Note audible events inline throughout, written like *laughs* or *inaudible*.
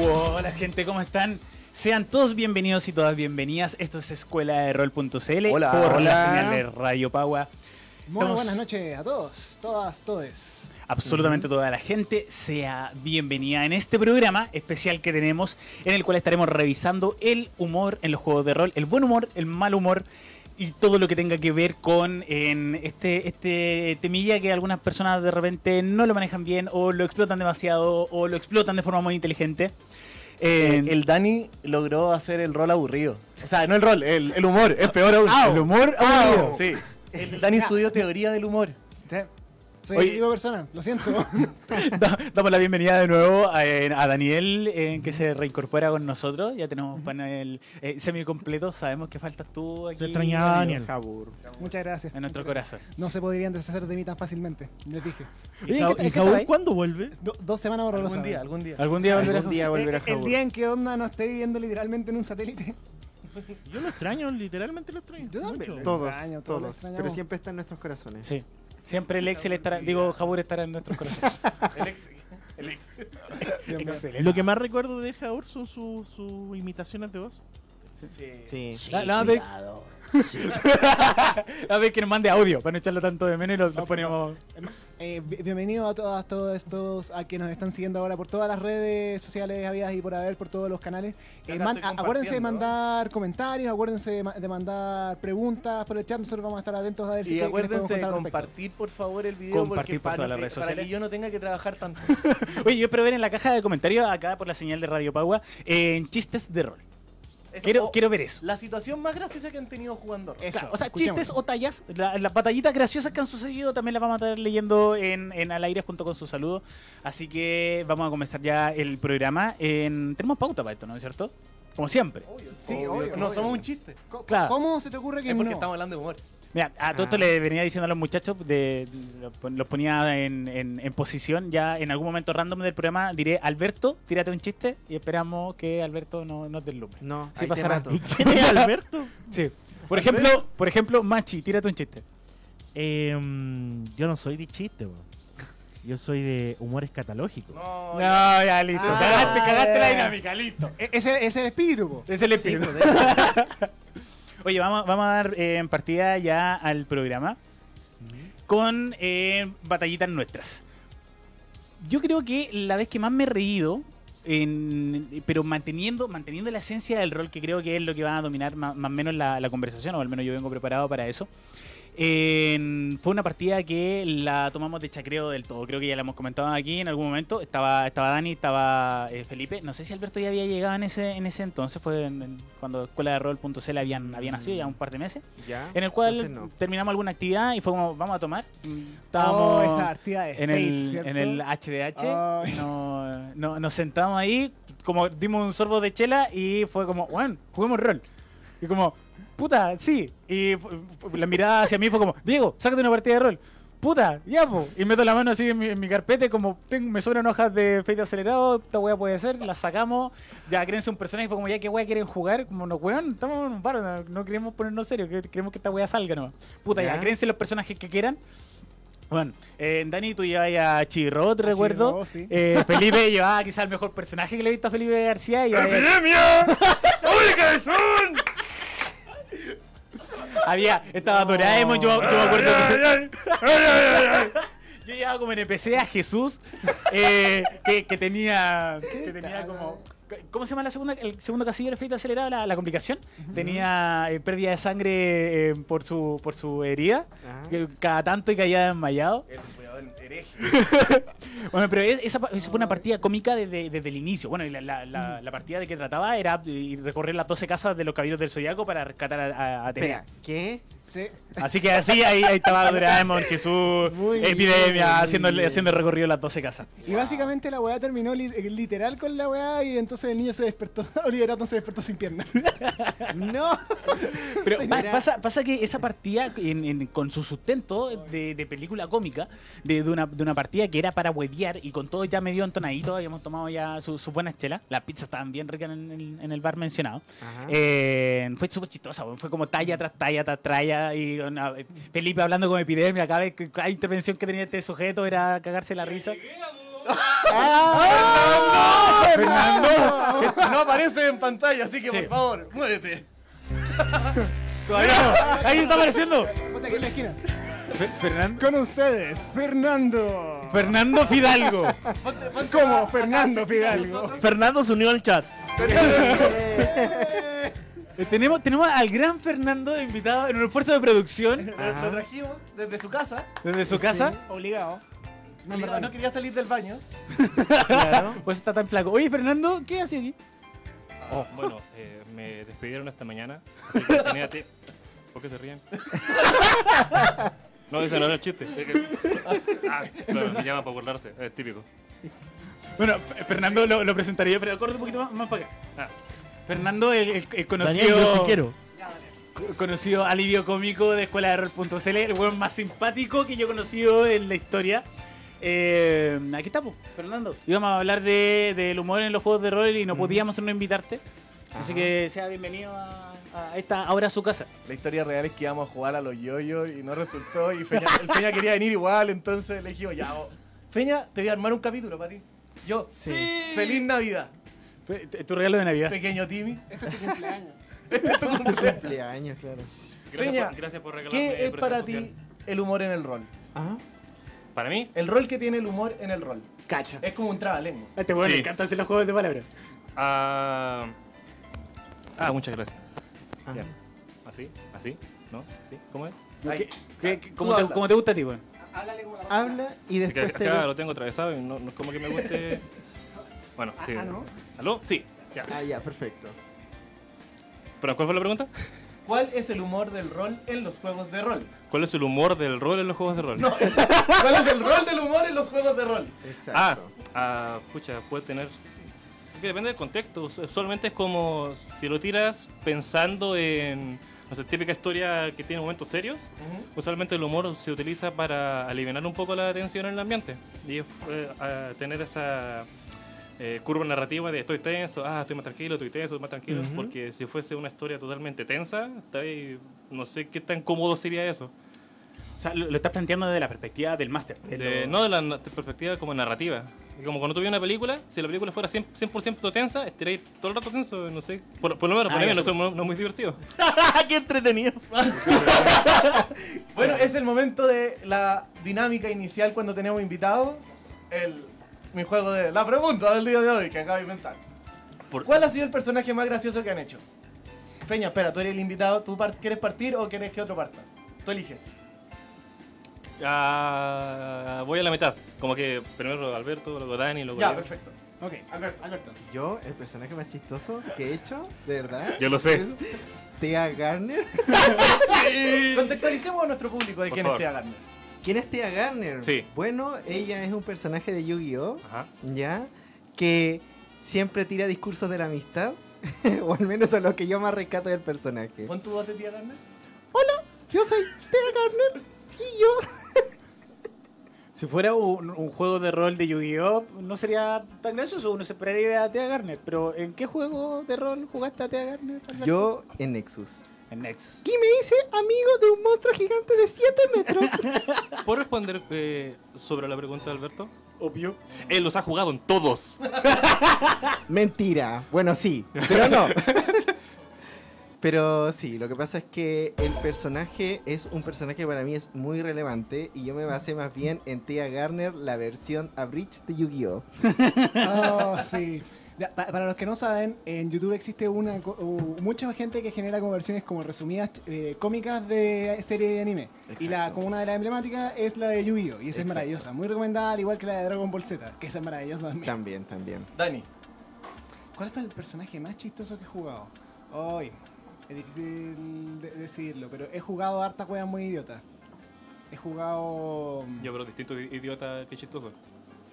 Hola gente, ¿cómo están? Sean todos bienvenidos y todas bienvenidas. Esto es Escuela de Rol.cl Hola, por hola. la señal de Radio Pagua. Muy Estamos- buenas noches a todos, todas, todes. Absolutamente toda la gente sea bienvenida en este programa especial que tenemos en el cual estaremos revisando el humor en los juegos de rol, el buen humor, el mal humor y todo lo que tenga que ver con en este, este temilla que algunas personas de repente no lo manejan bien o lo explotan demasiado o lo explotan de forma muy inteligente. Eh, En- el Dani logró hacer el rol aburrido. O sea, no el rol, el, el humor, es peor aún. Ah, el humor aburrido. Sí. El Dani estudió teoría del humor. Soy Oye. el persona, lo siento. *laughs* Da- Damos la bienvenida de nuevo a, eh, a Daniel, eh, que se reincorpora con nosotros. Ya tenemos panel eh, semi completo. Sabemos que faltas tú aquí. Se extrañaba Daniel. Muchas gracias. En nuestro corazón. No se podrían deshacer de mí tan fácilmente, les dije. ¿Y, Oye, Ja- ¿qué- ¿y cuándo vuelve? Do- dos semanas horrorosas. Algún día, algún día. ¿Algún día volverás? Algún día volverá Eh, el Jaúl. día en que Onda no esté viviendo literalmente en un satélite. Yo lo extraño, literalmente lo extraño. Yo también. Todos, extraño, todos todos. Pero siempre está en nuestros corazones. Sí. Siempre el Excel estará, digo, Jabur estará en nuestros *laughs* corazones. Bien, *laughs* bien. Excelente. Lo que más recuerdo de Jaúl son sus su imitaciones de voz. Sí. La- la vez- *laughs* A ver que nos mande audio para no echarlo tanto de menos y lo, lo ponemos. Eh, bi- bienvenido a todas, todos estos, a que nos están siguiendo ahora por todas las redes sociales habidas y por haber, por todos los canales. Eh, man- acuérdense de mandar comentarios, acuérdense de, ma- de mandar preguntas por el chat, nosotros vamos a estar atentos a ver si Y les podemos acuérdense de compartir por favor el video Compartir porque por para, todas las redes para sociales. que yo no tenga que trabajar tanto. *laughs* Oye, yo espero ver en la caja de comentarios, acá por la señal de Radio Pagua, en chistes de rol. Eso, Quiero, quiero ver eso. La situación más graciosa que han tenido jugando rol. Eso, Claro, o sea, chistes o tallas, la- las batallitas graciosas que han sucedido también las vamos a estar leyendo en, en al aire junto con su saludo. Así que vamos a comenzar ya el programa. En... Tenemos pauta para esto, ¿no es cierto? Como siempre. Sí, Obvio, obvio, No obvio. somos un chiste. Co- Claro. ¿Cómo se te ocurre que Es porque no? estamos hablando de humor. Mira, a todo esto Ah. le venía diciendo a los muchachos, de, los ponía en, en- en posición. Ya en algún momento random del programa diré, Alberto, tírate un chiste y esperamos que Alberto no nos deslumbre. No, Sí, ahí te pasará. mato. ¿Y *laughs* quién es *laughs* Alberto? Sí. Por ejemplo, por ejemplo, Machi, tírate un chiste. Em, yo no soy de chiste, weón. Yo soy de humor escatológico. No, No, ya listo. Ah, cagaste, cagaste la ya. dinámica, listo. E- Ese ese es el espíritu, po. Es el espíritu. *laughs* Oye, vamos, vamos a dar eh, partida ya al programa con eh, batallitas nuestras. Yo creo que la vez que más me he reído, pero manteniendo, manteniendo la esencia del rol, que creo que es lo que va a dominar más o menos la conversación, o al menos yo vengo preparado para eso. En- fue una partida que la tomamos de chacreo del todo. Creo que ya la hemos comentado aquí en algún momento. Estaba, estaba Dani, estaba eh, Felipe. No sé si Alberto ya había llegado en ese, en ese entonces. Fue en- en- cuando Escuela de Rol.cl habían, había nacido ya un par de meses. ¿Ya? En el cual no. terminamos alguna actividad y fue como, vamos a tomar. Oh, Estábamos esa actividad es en, el, en el HBH. No, no- nos sentamos ahí, como dimos un sorbo de chela y fue como, bueno, juguemos rol. Y como, puta, sí. Y la mirada hacia mí fue como, Diego, sácate una partida de rol. Puta, ya, po. Y meto la mano así en mi, en mi carpeta y como tengo, me sobran hojas de fade acelerado, esta weá puede ser, la sacamos, ya créense un personaje, y fue como, ya, ¿qué weá quieren jugar? Como, no, weón, estamos en un bar, no, no queremos ponernos serio, que- queremos que esta weá salga nomás. Puta, ya, Ya. créense los personajes que quieran. Bueno, eh, Dani, tú llevas a Chirrot, recuerdo. Chirrot, sí. Eh, Felipe llevaba quizás el mejor personaje que le he visto a Felipe García. Y ¡Epidemia! ¡Uy, cabezón! Había, estaba Doraemon, yo, yo me acuerdo. que- yo llevaba como NPC a Jesús, eh, que, que tenía, que tenía como... ¿Cómo se llama la segunda, el segundo casillo del efecto acelerado? La, la complicación. Tenía eh, pérdida de sangre eh, por su por su herida. Que cada tanto y caía desmayado. El hereje. *laughs* Bueno, pero es- esa, fue una partida cómica desde, desde el inicio. Bueno, y la, la- la- la partida de que trataba era eh, recorrer las 12 casas de los caballeros del Zodiaco para rescatar a, a- a Atenea. Espera, ¿qué? Sí. Así que así ahí, ahí estaba Doraemon, Jesús, Muy Epidemia, bien, haciendo, bien. haciendo el recorrido de las 12 casas. Y básicamente la weá terminó li- eh, literal con la weá y entonces el niño se despertó, *laughs* Oliver Atom se despertó sin piernas. *laughs* No. Pero pasa, pasa que esa partida, en- en- con su sustento de, de película cómica, de, de una, de una partida que era para huevear y con todo ya medio entonadito, habíamos tomado ya su- buenas chelas, las pizzas estaban bien ricas en, el- en el bar mencionado. Eh, fue súper chistosa, fue como talla tras talla tras talla. Y una- Felipe hablando con epidemia, cada vez que cada intervención que tenía este sujeto era cagarse la risa. ¡Fernando! no aparece en pantalla, así que Sí. por favor, muévete. Todavía no. Ahí está apareciendo. Ponte aquí en la esquina. Fe- Fernando. Con ustedes, Fernando. Fernando Fidalgo. ¿Cómo? Fernando Fidalgo. Fernando se unió al chat. Eh, tenemos, tenemos al gran Fernando invitado en un esfuerzo de producción Lo, lo trajimos desde su casa. desde su casa. Obligado. No, no quería salir del baño. Claro. *laughs* Pues está tan flaco. Oye, Fernando, ¿qué hace aquí? Ah, bueno, eh, me despidieron esta mañana, así que ¿Por qué se ríen? No, ese no era el chiste. es que- Ah, claro, me llaman para burlarse, es típico. Bueno, Fernando lo, lo presentaré yo, pero corre un poquito más, más para acá. Ah, Fernando, el, el- el Daniel, conocido, yo sí quiero. co- conocido alivio cómico de escuela de rol.cl, el weón más simpático que yo he conocido en la historia. Eh, aquí estamos, Fernando. Íbamos a hablar de- del humor en los juegos de rol y no podíamos no invitarte. Así que sea bienvenido a, a esta ahora su casa. La historia real es que íbamos a jugar a los yoyos y no resultó. Y Feña, el *laughs* Feña quería venir igual, entonces le dijimos, ya, oh, Feña, te voy a armar un capítulo para ti. Yo, Sí. feliz Navidad. Tu regalo de Navidad. Pequeño Timmy. Este es tu cumpleaños. *laughs* Cumpleaños, claro. gracias, por, gracias por regalarme ¿Qué es para social. ti el humor en el rol? Ajá. Para mí, El rol que tiene el humor en el rol. Cacha. Es como un trabalengua. Este le Sí. encanta hacer los juegos de palabras. ah, ah, muchas gracias. Ya. ¿Así? ¿Así? ¿No? ¿Sí? ¿Cómo es? Ay, ¿Qué- qué- qué- tú ¿Cómo, te, habla. cómo te gusta a ti, weón? Habla y Es que después te... acá lo tengo atravesado y no, no es como que me guste. *laughs* Bueno, sí. ah, ¿no? ¿Aló? Sí. Ya. Ah, ya, perfecto. ¿Pero cuál fue la pregunta? ¿Cuál es el humor del rol en los juegos de rol? ¿Cuál es el humor del rol en los juegos de rol? No, ¿cuál es el rol del humor en los juegos de rol? Ah, Exacto. ah, pucha, puede tener. es que depende del contexto. Us- Usualmente es como si lo tiras pensando en. No sé, típica historia que tiene momentos serios. Usualmente el humor se utiliza para aliviar un poco la tensión en el ambiente. Y eh, tener esa eh, curva narrativa de estoy tenso, ah, estoy más tranquilo, estoy tenso, más tranquilo. Ujú. Porque si fuese una historia totalmente tensa, ahí- no sé qué tan cómodo sería eso. O sea, lo, lo estás planteando desde la perspectiva del máster. de De- lo- no de la na- perspectiva como narrativa. Y Como cuando tú ves una película, si la película fuera 100%, 100 tensa, estaréis todo el rato tenso, no sé. Por, por lo menos, Ah, mí ya, no, es no es muy divertido. *laughs* ¡Qué entretenido! *laughs* Bueno, es el momento de la dinámica inicial cuando tenemos invitados. El, mi juego de la pregunta del día de hoy que acabo de inventar. Por- ¿Cuál ha sido el personaje más gracioso que han hecho? Feña, espera, tú eres el invitado. ¿Tú quieres partir o quieres que otro parta? Tú eliges. Ah, voy a la mitad. Como que primero Alberto, luego Dani, luego Ya, yo. perfecto. Ok, Alberto. Alberto. Yo, el personaje más chistoso que he hecho, de verdad, Yo lo sé. Thea Garner. *laughs* Contextualicemos a nuestro público de Por quién favor. es Tea Gardner. ¿Quién es Thea Garner? Sí. Bueno, ella es un personaje de Yu-Gi-Oh! Ajá. ¿Ya? Que siempre tira discursos de la amistad. *laughs* o al menos a lo que yo más rescato del personaje. ¿Pon tu voz de Tea Gardner? Yo soy Thea Garner y yo. *laughs* Si fuera un, un juego de rol de Yu-Gi-Oh! no sería tan gracioso, uno se esperaría a Thea Garner. Pero ¿en qué juego de rol jugaste a Thea Garner? Yo en Nexus. En Nexus. Y me hice amigo de un monstruo gigante de 7 metros. *laughs* ¿Puedo responder eh, sobre la pregunta de Alberto? Obvio. Él los ha jugado en todos. *laughs* Mentira. Bueno, sí, pero no. *laughs* Pero sí, lo que pasa es que el personaje es un personaje que para mí es muy relevante y yo me basé más bien en Tia Garner, la versión Abridged de Yu-Gi-Oh! Oh, sí. Para los que no saben, en YouTube existe una mucha gente que genera como versiones como resumidas eh, cómicas de serie de anime. Y la como una de las emblemáticas es la de Yu-Gi-Oh! Y esa es maravillosa. Muy recomendada, al igual que la de Dragon Ball Z, que esa es maravillosa también. También, también. Dani. ¿Cuál fue el personaje más chistoso que he jugado? Hoy, es difícil de- decirlo, pero he jugado harta juegas muy idiotas. He jugado. Yo, pero distinto idiota que chistoso.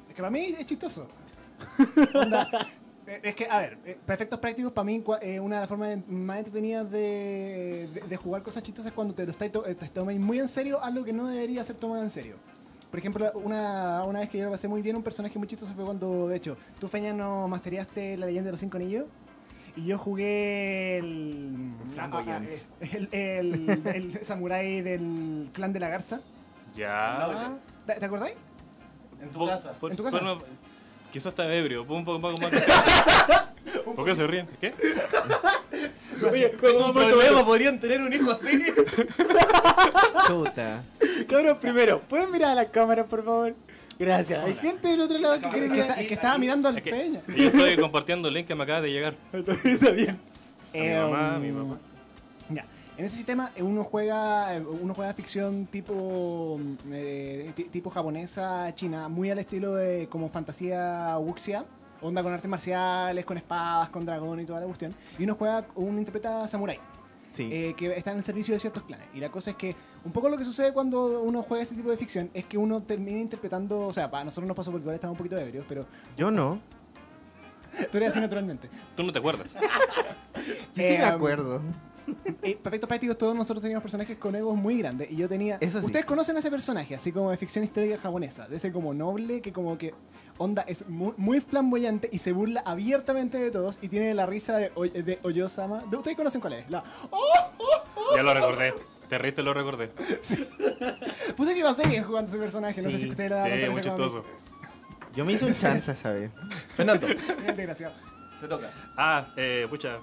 Es que para mí es chistoso. *laughs* Onda, es que, a ver, eh, para efectos prácticos, para mí, eh, una de las formas más entretenidas de, de- de jugar cosas chistosas es cuando te lo estáis to- eh, tomáis muy en serio algo que no debería ser tomado en serio. Por ejemplo, una, una vez que yo lo pasé muy bien, un personaje muy chistoso fue cuando, de hecho, tú, Feña, no mastereaste la leyenda de los cinco anillos. Y yo jugué el. Ah, ah, el, el, el *laughs* samurái del clan de la garza. Ya. ¿Te, te acordáis? En tu casa. ¿En tu casa? por no- Quizás está ebrio. Un poco más. ¿Por qué se ríen? ¿Qué? Oye, un problema, podrían tener un hijo así. Chuta. Cabrón, primero, ¿pueden mirar a la cámara, por favor? Gracias. Hay gente del otro lado que quiere que, mirar. está- es que estaba mirando al Es que- peña. Yo estoy compartiendo el link que me acaba de llegar. *laughs* Está bien. A mi mamá, a mi Em, mamá. En ese sistema eh, uno juega eh, uno juega ficción tipo eh, ti- tipo japonesa china, muy al estilo de como fantasía wuxia, onda con artes marciales, con espadas, con dragón y toda la cuestión. Y uno juega uno interpreta samurai. Sí. eh, que está en el servicio de ciertos clanes. Y la cosa es que un poco lo que sucede cuando uno juega ese tipo de ficción es que uno termina interpretando, o sea, para nosotros nos pasó porque igual estamos un poquito ebrios, pero Yo no. *laughs* tú eres así naturalmente. Tú no te acuerdas. Yo *laughs* sí me Em, acuerdo. *laughs* Eh, prácticos, todos nosotros teníamos personajes con egos muy grandes. Y yo tenía. Eso sí. Ustedes conocen a ese personaje, así como de ficción histórica japonesa. De ese como noble que, como que. Onda es muy, muy flamboyante y se burla abiertamente de todos. Y tiene la risa de, Oy- de Oyosama. ¿De- ¿Ustedes conocen cuál es? La. ¡Oh! Ya lo recordé. Te reíste, lo recordé. *laughs* Puta que iba a ser bien jugando ese personaje. No sé si ustedes la Sí, muy chistoso. Yo me hice un *laughs* chanza, ¿sabes? Fernando, Bien desgraciado. te toca. Ah, eh, pucha.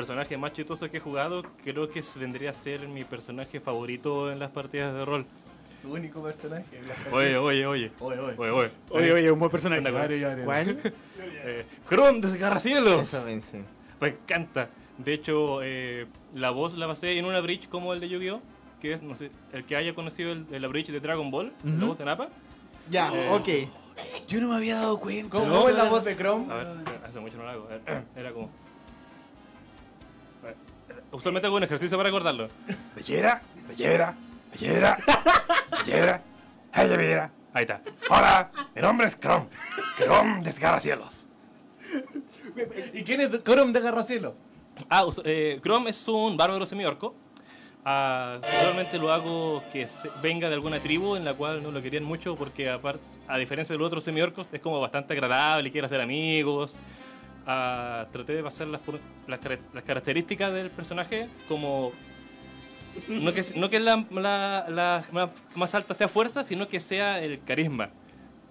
Personaje más chistoso que he jugado, creo que vendría a ser mi personaje favorito en las partidas de rol. Su único personaje. Oye, oye, oye. Oye, oye. Oye, oye. Oye, oye, un buen personaje. ¿Cuál? *laughs* Eh, Chrome desgarracielos. Eso vence. Me encanta. De hecho, eh, la voz la basé en una bridge como el de Yu-Gi-Oh! Que es, no sé, el que haya conocido el, el- la bridge de Dragon Ball, la Ujú. voz de Napa. Ya, Eh, ok. Yo no me había dado cuenta. ¿Cómo, cómo es la voz de Chrome? A ver, hace mucho no lo hago. Eh, Era como. Usualmente hago un ejercicio para recordarlo. Bellera, bellera, bellera, bellera, ay, bellera. Ahí está. Hola, mi nombre es Chrome. Chrome desgarra cielos. ¿Y quién es Chrome de Garracelo? Ah, eh, Chrome es un bárbaro semiorco. Ah, usualmente lo hago que se- venga de alguna tribu en la cual no lo querían mucho porque aparte, a diferencia de los otros semiorcos es como bastante agradable y quiere hacer amigos. Ah, traté de pasar las, las, las características del personaje como no que, no que la, la- la más- más alta sea fuerza, sino que sea el carisma.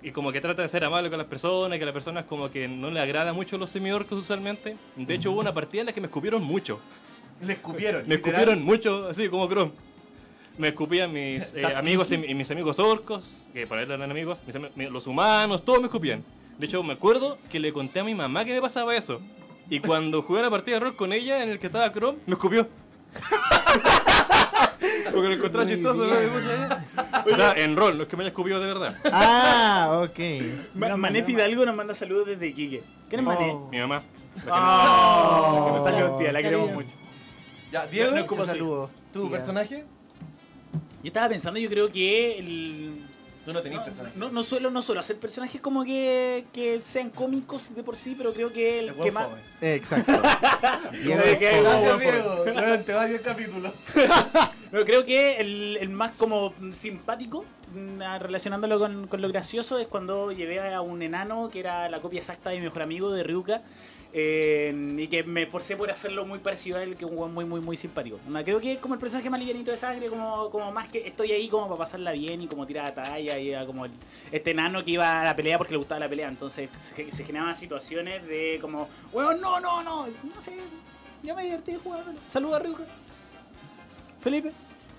Y como que trata de ser amable con las personas, que a las personas como que no le agrada mucho los semiorcos usualmente. De hecho hubo una partida en la que me escupieron mucho. Le escupieron. Me literal. escupieron mucho, así como Chrome. Me escupían mis eh, amigos y, y mis amigos orcos, que para él eran amigos, mis los humanos, todos me escupían. De hecho, me acuerdo que le conté a mi mamá que me pasaba eso. Y cuando jugué la partida de rol con ella, en el que estaba Chrome, me escupió. *laughs* Porque lo encontré Muy chistoso. ¿no? O sea, en rol, no es que me haya escupido de verdad. Ah, ok. Ma- Manefi Hidalgo nos manda saludos desde Iquique. ¿Quién es Mané? Oh. Mi mamá. Oh, que me Oh, salió tía, la queremos mucho. Ya, Diego, No, ¿cómo Muchos saludos. ¿tu personaje? Yo estaba pensando, yo creo que el... Tú no tenías No, no, no suelo, no suelo hacer personajes como que, que sean cómicos de por sí, pero creo que el El que más... Eh, Exacto. Diego. Durante varios capítulos. Pero creo que el, el más como simpático, mm, ah, relacionándolo con, con lo gracioso, es cuando llevé a un enano que era la copia exacta de mi mejor amigo de Ryuka. Eh, y que me esforcé por hacerlo muy parecido a él, que es un weón muy, muy, muy simpático. Creo que es como el personaje más livianito de sangre, como, como más que estoy ahí como para pasarla bien y como tirar a talla, y era como el- este enano que iba a la pelea porque le gustaba la pelea. Entonces se, se generaban situaciones de como, weón, no, no, no, no sé, yo me divertí jugando. Saluda a Ryuka. Felipe.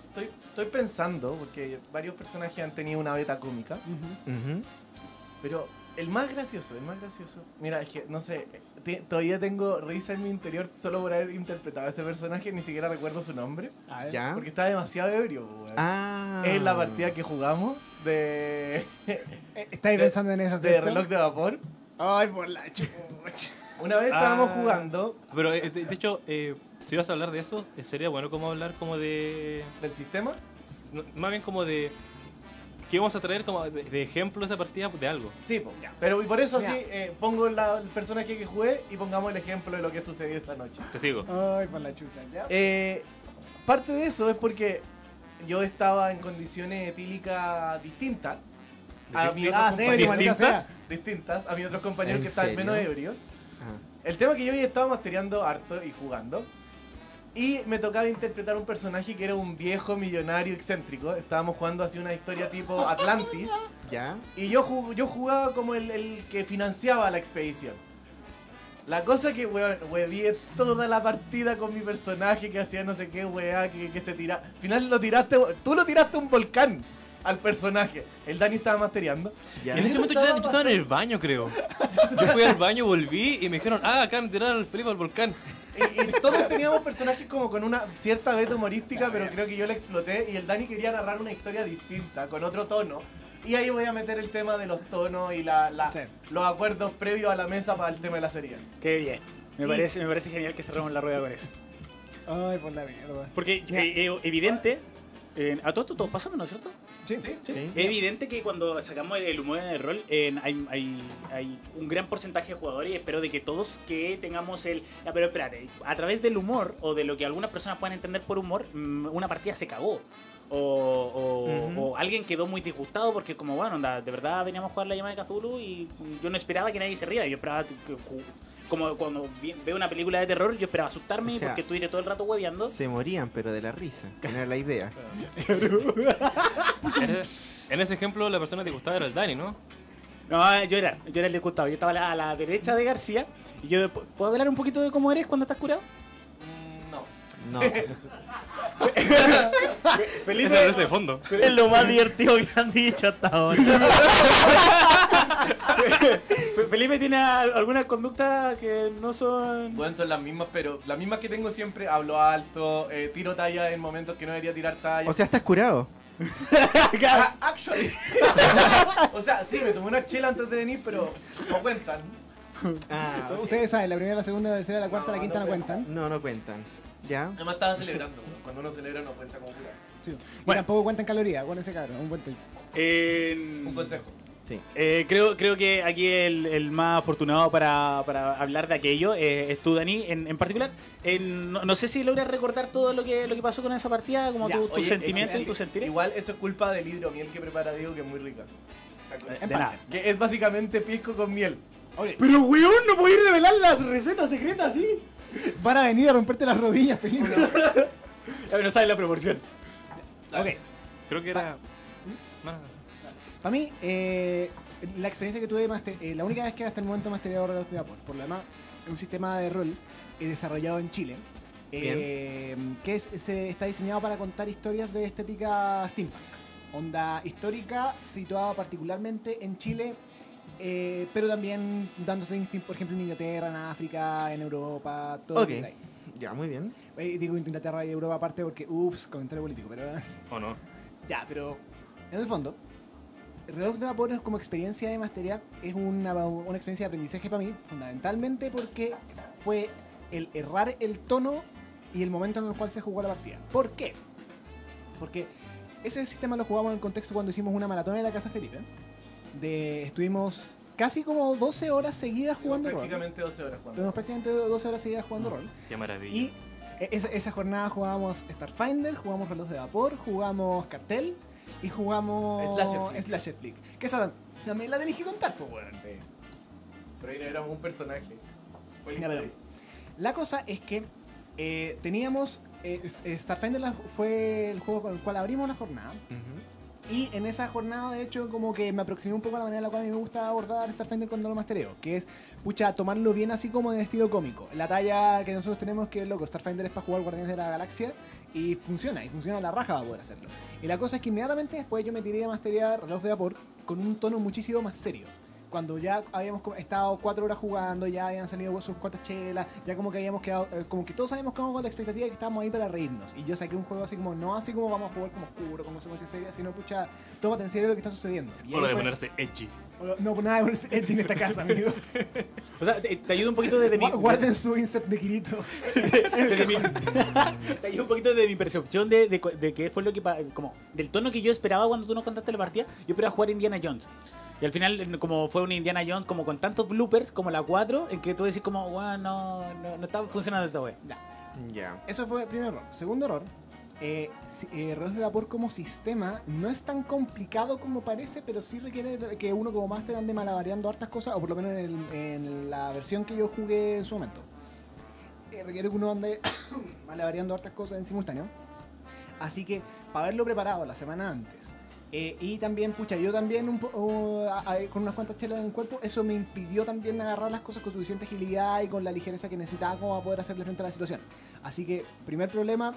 Estoy, estoy pensando, porque varios personajes han tenido una beta cómica, pero el más gracioso, el más gracioso. Mira, es que no sé, todavía tengo risa en mi interior solo por haber interpretado a ese personaje, ni siquiera recuerdo su nombre, A ver. Ya. porque está demasiado ebrio. weón. Ah. Es la partida que jugamos de, Eh, ¿Estáis De- pensando en eso? de ¿cierto? reloj de vapor. Ay, por la chucha. Una vez estábamos Ah. jugando Pero eh, de, de hecho, eh, si vas a hablar de eso, eh, sería bueno como hablar como de... del sistema. no, más bien como de... ¿Qué vamos a traer como de, de ejemplo esa partida de algo? Sí, po. pero y por eso Mira. así eh, pongo la- el personaje que jugué y pongamos el ejemplo de lo que sucedió esa noche. Te sigo. Ay, por la chucha. ¿ya? Eh, parte de eso es porque yo estaba en condiciones etílicas distintas a Ah, sí, maldita ¿Distintas? Distintas a mis otros compañeros ¿En que estaban menos ebrios. Ajá. El tema es que yo ya estaba mastereando harto y jugando. Y me tocaba interpretar un personaje que era un viejo millonario excéntrico. Estábamos jugando así una historia tipo Atlantis. *laughs* ¿Ya? Y yo, yo jugaba como el, el que financiaba la expedición. La cosa que, weón, huevié toda la partida con mi personaje que hacía no sé qué, weá, que, que se tira. Al final lo tiraste, tú lo tiraste a un volcán al personaje. El Dani estaba mastereando. ¿Ya? En ese momento yo, yo estaba en el baño, creo. Yo fui al baño, volví y me dijeron, ah, acá van a tirar al Felipe al volcán. Y, y *laughs* todos teníamos personajes como con una cierta beta humorística, pero creo que yo la exploté y el Dani quería narrar una historia distinta, con otro tono. Y ahí voy a meter el tema de los tonos y la, la- Sí. los acuerdos previos a la mesa para el tema de la serie. Qué bien. Me Y- parece, me parece genial que cerramos la rueda con eso. Ay, por la mierda. Porque eh, eh, evidente, eh, a todo todos pasamos, ¿no es cierto? Sí, ¿Sí? Sí. Es evidente que cuando sacamos el humor en el rol, eh, hay, hay, hay un gran porcentaje de jugadores y espero de que todos que tengamos el... Ya, pero espérate, a través del humor o de lo que algunas personas puedan entender por humor, mm, una partida se cagó. O, o- alguien quedó muy disgustado porque como, bueno, onda, de verdad veníamos a jugar la llama de Cthulhu y yo no esperaba que nadie se riera. Yo esperaba que... como cuando veo una película de terror, yo esperaba asustarme O sea, porque estuviste todo el rato hueveando. Se morían, pero de la risa. Que no era la idea. *laughs* En ese, ejemplo, la persona que gustaba era el Dani, ¿no? No, yo era, yo era el disgustado. Yo estaba a la, a la derecha de García. Y yo, ¿puedo hablar un poquito de cómo eres cuando estás curado? Mm, no. No. *laughs* Ese es de fondo. Es lo más divertido que han dicho hasta ahora. *laughs* Fe- Felipe tiene al- algunas conductas que no son. Bueno, son las mismas, pero las mismas que tengo siempre. Hablo alto, eh, tiro talla en momentos que no debería tirar talla. O sea, estás curado. *laughs* Ah, actually. *laughs* o sea, sí, me tomé una chela antes de venir, pero no cuentan. Ah, Ustedes saben, la primera, la segunda, la tercera, la cuarta, No, la quinta no no, cuentan. no, no cuentan. ¿Ya? Además estaba celebrando. Cuando uno celebra no cuenta como cura. Sí. Y Bueno. tampoco cuentan calorías, acuérdense cabrón, un buen tip. En- Un consejo. Sí. Eh, creo, creo que aquí el, el más afortunado para, para hablar de aquello eh, es tú, Dani, en, en particular. En- no, no sé si logras recordar todo lo que, lo que pasó con esa partida, como Ya, tu- tus Oye, sentimientos y que tus sentires. Igual eso es culpa del hidromiel que prepara Diego, que es muy rica. de nada. Que es básicamente pisco con miel. Pero, weón, no podéis revelar las recetas secretas, ¿sí? Van a venir a romperte las rodillas, Felipe. *laughs* Ya no sabes la proporción. ok. Creo que era. No, no, no. Para mí, eh, la experiencia que tuve, master- eh, la única vez que hasta el momento mastereado reloj de vapor, por lo demás, es un sistema de rol eh, desarrollado en Chile, eh, que es- se está diseñado para contar historias de estética steampunk. Onda histórica, situada particularmente en Chile, pero también dándose instinto, por ejemplo, en Inglaterra, en África, en Europa, todo Ok. lo que hay. Ya, muy bien. Digo Inglaterra y Europa aparte porque, ups, comentario político, pero... ¿O no? *laughs* Ya, pero en el fondo, reloj de vapor es como experiencia de mastería, es una, una experiencia de aprendizaje para mí, fundamentalmente porque fue el errar el tono y el momento en el cual se jugó la partida. ¿Por qué? Porque ese sistema lo jugamos en el contexto cuando hicimos una maratón en la Casa Felipe. De, estuvimos casi como 12 horas seguidas jugando rol. Prácticamente 12 horas jugando. Estuvimos prácticamente 12 horas seguidas jugando rol. Qué maravilla. Y e- esa, esa jornada jugamos Starfinder, jugamos Reloj de Vapor, jugamos Cartel y jugamos Slasher Flick. Slasher Flick. Que esa también la tenés que contar, pues, weón. Sí. Pero ahí éramos un personaje. Ya, pero- La cosa es que eh, teníamos. eh, Starfinder fue el juego con el cual abrimos la jornada. Y en esa jornada, de hecho, como que me aproximé un poco a la manera en la cual a mí me gusta abordar Starfinder cuando lo mastereo. Que es, pucha, tomarlo bien así como en estilo cómico. La talla que nosotros tenemos que, loco, Starfinder es para jugar Guardianes de la Galaxia. Y funciona, y funciona la raja para poder hacerlo. Y la cosa es que inmediatamente después yo me tiré a masterear Reloj de Vapor con un tono muchísimo más serio. Cuando ya habíamos estado cuatro horas jugando, ya habían salido sus cuatro chelas, ya como que habíamos quedado, eh, como que todos habíamos quedado con la expectativa de que estábamos ahí para reírnos. Y yo saqué un juego así como, no así como vamos a jugar como oscuro, como secuencia seria, sino pucha, tómate en serio lo que está sucediendo. Y lo de fue- ponerse edgy. No, pues nada de edgy en esta casa, amigo. O sea, te, te ayuda un poquito desde mi. Gua- Guarden su inset de Kirito. *laughs* desde mi- *laughs* te ayuda un poquito de mi percepción de, de, de qué fue lo que. como Del tono que yo esperaba cuando tú nos contaste la partida. Yo esperaba jugar Indiana Jones. Y al final, como fue un Indiana Jones, como con tantos bloopers, como la 4, en que tú decís, como, bueno, no, no, no está funcionando esta wea. Ya. Ya. Eso fue el primer error. Segundo error, eh, eh, de vapor como sistema no es tan complicado como parece, pero sí requiere que uno como máster ande malabareando hartas cosas, o por lo menos en, la versión que yo jugué en su momento. eh, requiere que uno ande *coughs* variando hartas cosas en simultáneo. Así que, para haberlo preparado la semana antes, eh, y también, pucha, yo también a- con unas cuantas chelas en el cuerpo, eso me impidió también agarrar las cosas con suficiente agilidad y con la ligereza que necesitaba como para poder hacerle frente a la situación. Así que, primer problema,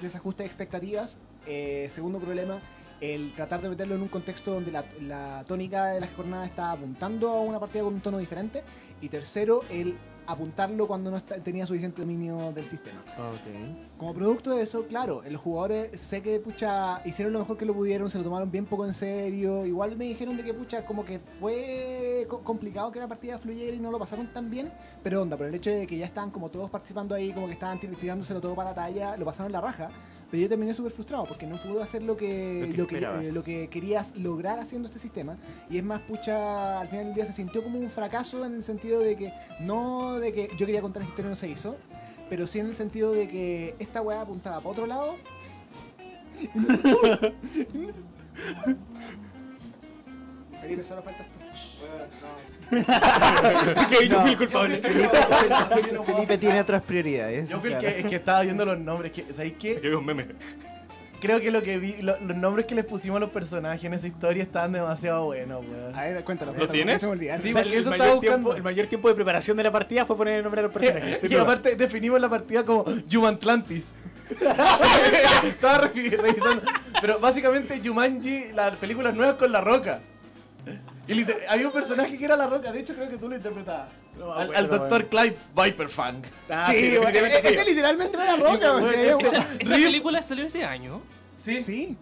desajuste de expectativas. Eh, segundo problema, el tratar de meterlo en un contexto donde la, la tónica de la jornada está apuntando a una partida con un tono diferente. Y tercero, el apuntarlo cuando no está- tenía suficiente dominio del sistema. Ok. Como producto de eso, claro, los jugadores sé que pucha hicieron lo mejor que lo pudieron, se lo tomaron bien poco en serio. Igual me dijeron de que pucha como que fue co- complicado que la partida fluyera y no lo pasaron tan bien, pero onda, por el hecho de que ya estaban como todos participando ahí, como que estaban tir- tirándoselo todo para la talla, lo pasaron la raja. Pero yo terminé súper frustrado porque no pude hacer lo que, Lo que lo que, esperabas. eh, lo que querías lograr haciendo este sistema. Y es más, pucha, al final del día se sintió como un fracaso en el sentido de que no de que yo quería contar esa historia y no se hizo, pero sí en el sentido de que esta weá apuntaba para otro lado. Felipe, *laughs* solo faltas tú. *laughs* que yo fui el culpable. Felipe tiene otras prioridades. Yo fui el que, el que estaba viendo los nombres. Que, ¿Sabéis qué? Que veo un meme. Creo que lo que vi, lo- los nombres que les pusimos a los personajes en esa historia estaban demasiado buenos, weón. A ver, cuéntalo. ¿Lo tienes? Sí, O sea, porque el, eso mayor estaba tiempo, buscando. el mayor tiempo de preparación de la partida fue poner el nombre a los *laughs* personajes. sin y duda. aparte definimos la partida como Atlantis. *laughs* Estaba revi- revisando. Pero básicamente Jumanji, las películas nuevas con La Roca. Y había un personaje que era La Roca, de hecho creo que tú lo interpretabas. No al, Dr. Clive Viperfang. Ah, sí, sí, definitivamente fui ese literalmente no era roca, o sea, Esa- weón. ¿Esa, esa Riff. película salió ese año? Sí, Sí.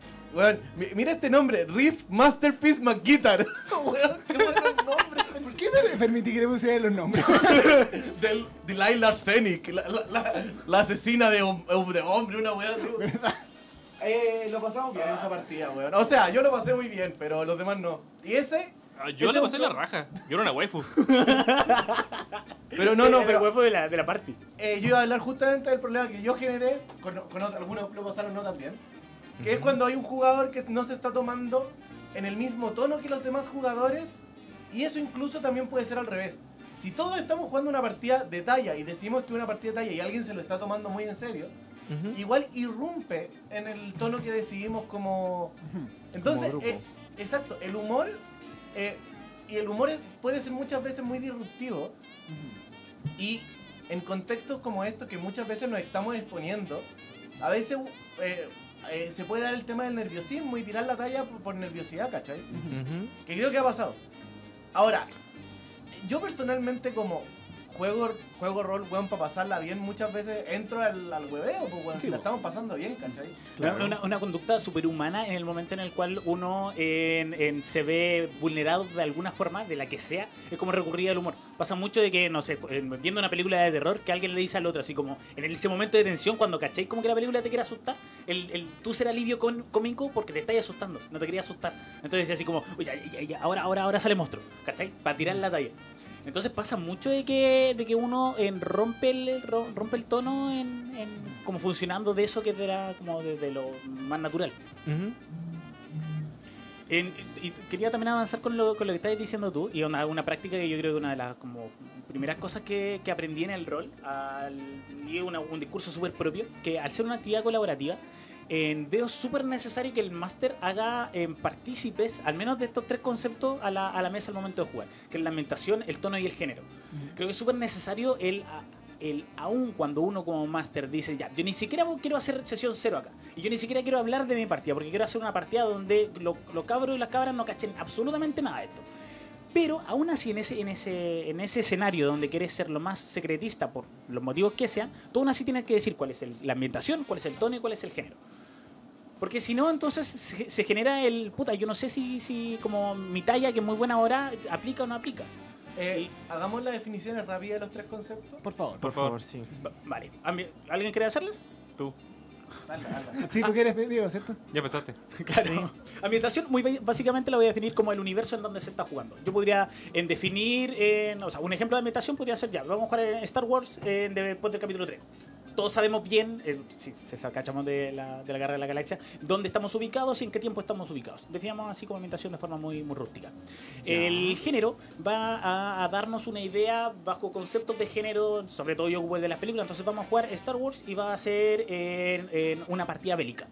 Mi- mira este nombre, Riff Masterpiece McGuitar. *laughs* Weón, qué. *laughs* ¿Por qué me permití que le pusieran los nombres? *laughs* Del Delilah Arsenic, la, la, la, la asesina de, hom- de hombre, una weá. Eh, lo pasamos bien en esa partida, weón. O sea, yo lo pasé muy bien, pero los demás no. Y ese, Yo Ese le pasé la raja. Yo era una waifu. *laughs* pero no, no, pero huevo de la, de la party. eh, yo iba a hablar justamente del problema que yo generé, con, con otro- algunos lo pasaron no también, que es cuando hay un jugador que no se está tomando en el mismo tono que los demás jugadores, y eso incluso también puede ser al revés. Si todos estamos jugando una partida de talla y decimos que es una partida de talla y alguien se lo está tomando muy en serio, Ujú. igual irrumpe en el tono que decidimos como... *laughs* Entonces, grupo. eh, exacto, el humor... eh, y el humor puede ser muchas veces muy disruptivo. Y en contextos como estos que muchas veces nos estamos exponiendo, a veces eh, eh, se puede dar el tema del nerviosismo y tirar la talla por, por nerviosidad, ¿cachai? Que creo que ha pasado. Ahora, yo personalmente como juego, juego rol, weón, para pasarla bien, muchas veces entro al, al hueveo, pues, weón, Sí, si la estamos pasando bien, ¿cachai? Claro. Una, una conducta superhumana en el momento en el cual uno en- en- se ve vulnerado de alguna forma, de la que sea, es como recurrir al humor. Pasa mucho de que, no sé, en- viendo una película de terror, que alguien le dice al otro, así como en ese momento de tensión, cuando cacháis como que la película te quiere asustar, el, el tú ser alivio con- cómico porque te estáis asustando, no te quería asustar. Entonces así como, oye, ya, ya, ya, ahora, ahora, ahora sale monstruo, ¿cachai? Para tirar la talla. Entonces pasa mucho de que, de que uno en, rompe, el, ro- rompe el tono en, en como funcionando de eso que era como de, de lo más natural. En- y quería también avanzar con lo, con lo que estabas diciendo tú, y una, una práctica que yo creo que una de las como primeras cosas que, que aprendí en el rol, al, y una- un discurso súper propio, que al ser una actividad colaborativa, en- veo súper necesario que el máster haga en partícipes, al menos de estos tres conceptos, a la, a la mesa al momento de jugar, que es la ambientación, el tono y el género. Creo que es súper necesario el, el, aún cuando uno como máster dice, ya, yo ni siquiera quiero hacer sesión cero acá, y yo ni siquiera quiero hablar de mi partida, porque quiero hacer una partida donde lo- los cabros y las cabras no cachen absolutamente nada de esto. Pero aún así, en ese, en, ese, en ese escenario donde quieres ser lo más secretista por los motivos que sean, tú aún así tienes que decir cuál es el- la ambientación, cuál es el tono y cuál es el género. Porque si no, entonces se, se genera el. Puta, yo no sé si, si como mi talla, que es muy buena ahora, aplica o no aplica. Eh, hagamos las definiciones rápidas de los tres conceptos. Por favor. Por favor. favor, sí. Va- Vale. ¿Alguien quiere hacerles? Tú. Si tú quieres, Diego, ¿cierto? Ya pensaste. *laughs* Claro. Ambientación, muy básicamente la voy a definir como el universo en donde se está jugando. Yo podría en definir, en- o sea, un ejemplo de ambientación podría ser ya, vamos a jugar en Star Wars en- después del capítulo 3. Todos sabemos bien, eh, si se sacachamos de la, de la Guerra de la Galaxia, dónde estamos ubicados y en qué tiempo estamos ubicados. Definamos así como ambientación de forma muy, muy rústica. El género va a, a darnos una idea bajo conceptos de género, sobre todo yo el de las películas, entonces vamos a jugar Star Wars y va a ser en, en una partida bélica.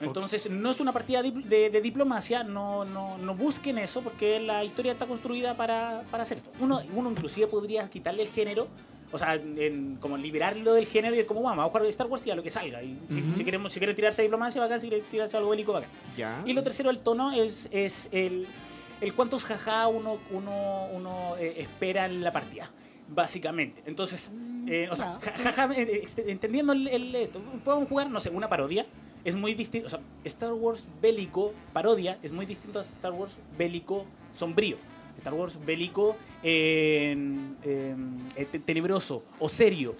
Entonces, no es una partida de, de diplomacia, no, no, no busquen eso, porque la historia está construida para, para hacer esto. Uno, uno inclusive podría quitarle el género, o sea, en- como liberarlo del género y es como, "Bueno, vamos a jugar Star Wars y a lo que salga. Y si, si queremos, si quieren tirarse a diplomacia, bacán, si quieren tirarse a algo bélico, bacán. Ya. Y lo tercero, el tono, es, es el, el cuántos jaja uno, uno, uno eh, espera en la partida, básicamente. Entonces, eh, o sea, ja- jaja, eh, este, entendiendo el, el- esto, podemos jugar, no sé, una parodia. Es muy distinto, o sea, Star Wars bélico, parodia, es muy distinto a Star Wars bélico sombrío. Star Wars bélico en- eh, te- tenebroso o serio.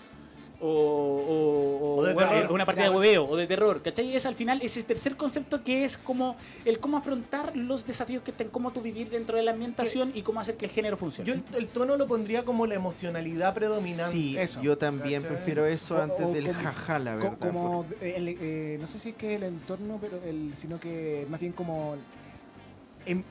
O, o- o- O de bueno, terror. una partida de Claro. hueveo o de terror, ¿cachai? Es al final ese tercer concepto que es como el cómo afrontar los desafíos que ten, cómo tú vivir dentro de la ambientación y cómo hacer que el género funcione. Yo el, el tono lo pondría como la emocionalidad predominante. Sí, Eso. yo también ¿Cachai? prefiero eso O- antes o del como- jaja, la verdad. como eh, el- eh, no sé si es que el entorno pero el sino que más bien como em-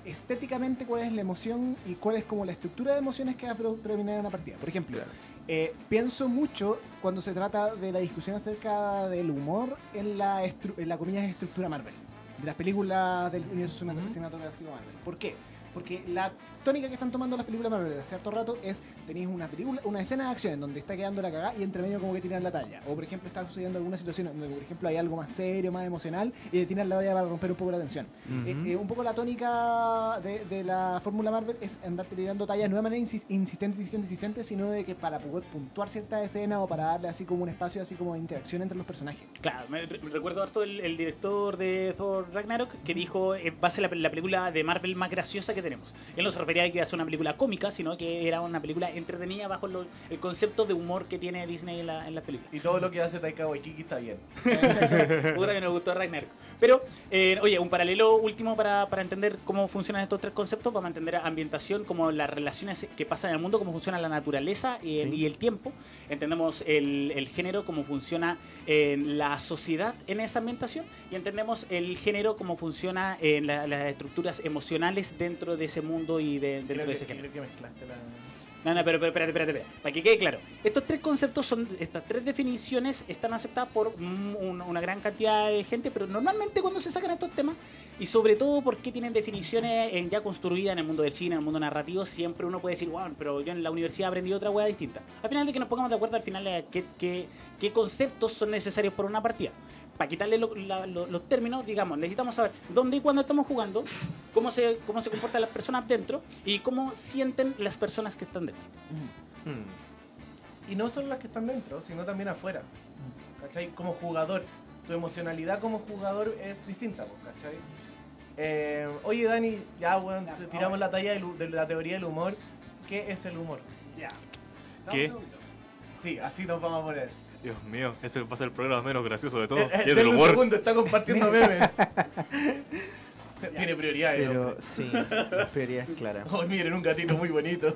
estéticamente cuál es la emoción y cuál es como la estructura de emociones que va a pre- predominar en una partida por ejemplo Claro. eh, pienso mucho cuando se trata de la discusión acerca del humor en la en la comillas estructura Marvel de las películas del universo cinematográfico Marvel ¿por qué? porque la tónica que están tomando las películas Marvel desde cierto rato es tenéis una película, una escena de acción en donde está quedando la cagada y entre medio como que tiran la talla. O por ejemplo está sucediendo alguna situación donde por ejemplo hay algo más serio, más emocional y tiran la talla para romper un poco la tensión. Ujú. Eh, eh, un poco la tónica de, de la fórmula Marvel es andarte tirando tallas no de manera insis- insistente, insistente, insistente, sino de que para poder puntuar cierta escena o para darle así como un espacio así como de interacción entre los personajes. Claro, me, re- recuerdo harto el, el director de Thor Ragnarok que dijo eh, va a ser la, la película de Marvel más graciosa que tenemos. Él no se refería a que iba a ser una película cómica, sino que era una película entretenida bajo lo- el concepto de humor que tiene Disney en, la- en las películas. Y todo lo que hace Taika Waititi está bien. *laughs* Puta que nos gustó Ragnarok. Pero, eh, oye, un paralelo último para, para entender cómo funcionan estos tres conceptos, vamos a entender ambientación, como las relaciones que pasan en el mundo, cómo funciona la naturaleza y el, Sí. y el tiempo. Entendemos el, el género, cómo funciona en la sociedad en esa ambientación. Y entendemos el género, cómo funciona en la- las estructuras emocionales dentro de ese mundo y de, dentro Creo de que, ese género. creo que mezclaste la... No, no, pero, pero espérate, espérate, espérate. Para que quede claro. Estos tres conceptos son, estas tres definiciones están aceptadas por una, gran cantidad de gente, pero normalmente cuando se sacan estos temas, y sobre todo porque tienen definiciones ya construidas en el mundo del cine, en el mundo narrativo, siempre uno puede decir, wow, pero yo en la universidad aprendí otra hueá distinta. Al final de que nos pongamos de acuerdo, al final, eh, qué, qué- qué conceptos son necesarios para una partida. Para quitarle lo- la- lo- los términos, digamos, necesitamos saber dónde y cuándo estamos jugando, cómo se, cómo se comportan las personas dentro y cómo sienten las personas que están dentro. Mm. Y no solo las que están dentro, sino también afuera. ¿Cachai? Como jugador. Tu emocionalidad como jugador es distinta, pues, ¿cachai? Eh, oye, Dani, ya, vamos tiramos la talla de la teoría del humor. ¿Qué es el humor? Ya. ¿Qué? Sí, así nos vamos a poner. Dios mío, ese va a ser el programa menos gracioso de Eh, todos. eh, y es del denle un humor. segundo, está compartiendo memes. *laughs* Tiene prioridades, Pero hombre. sí, la prioridad es clara. Oh, *laughs* miren, un gatito muy bonito.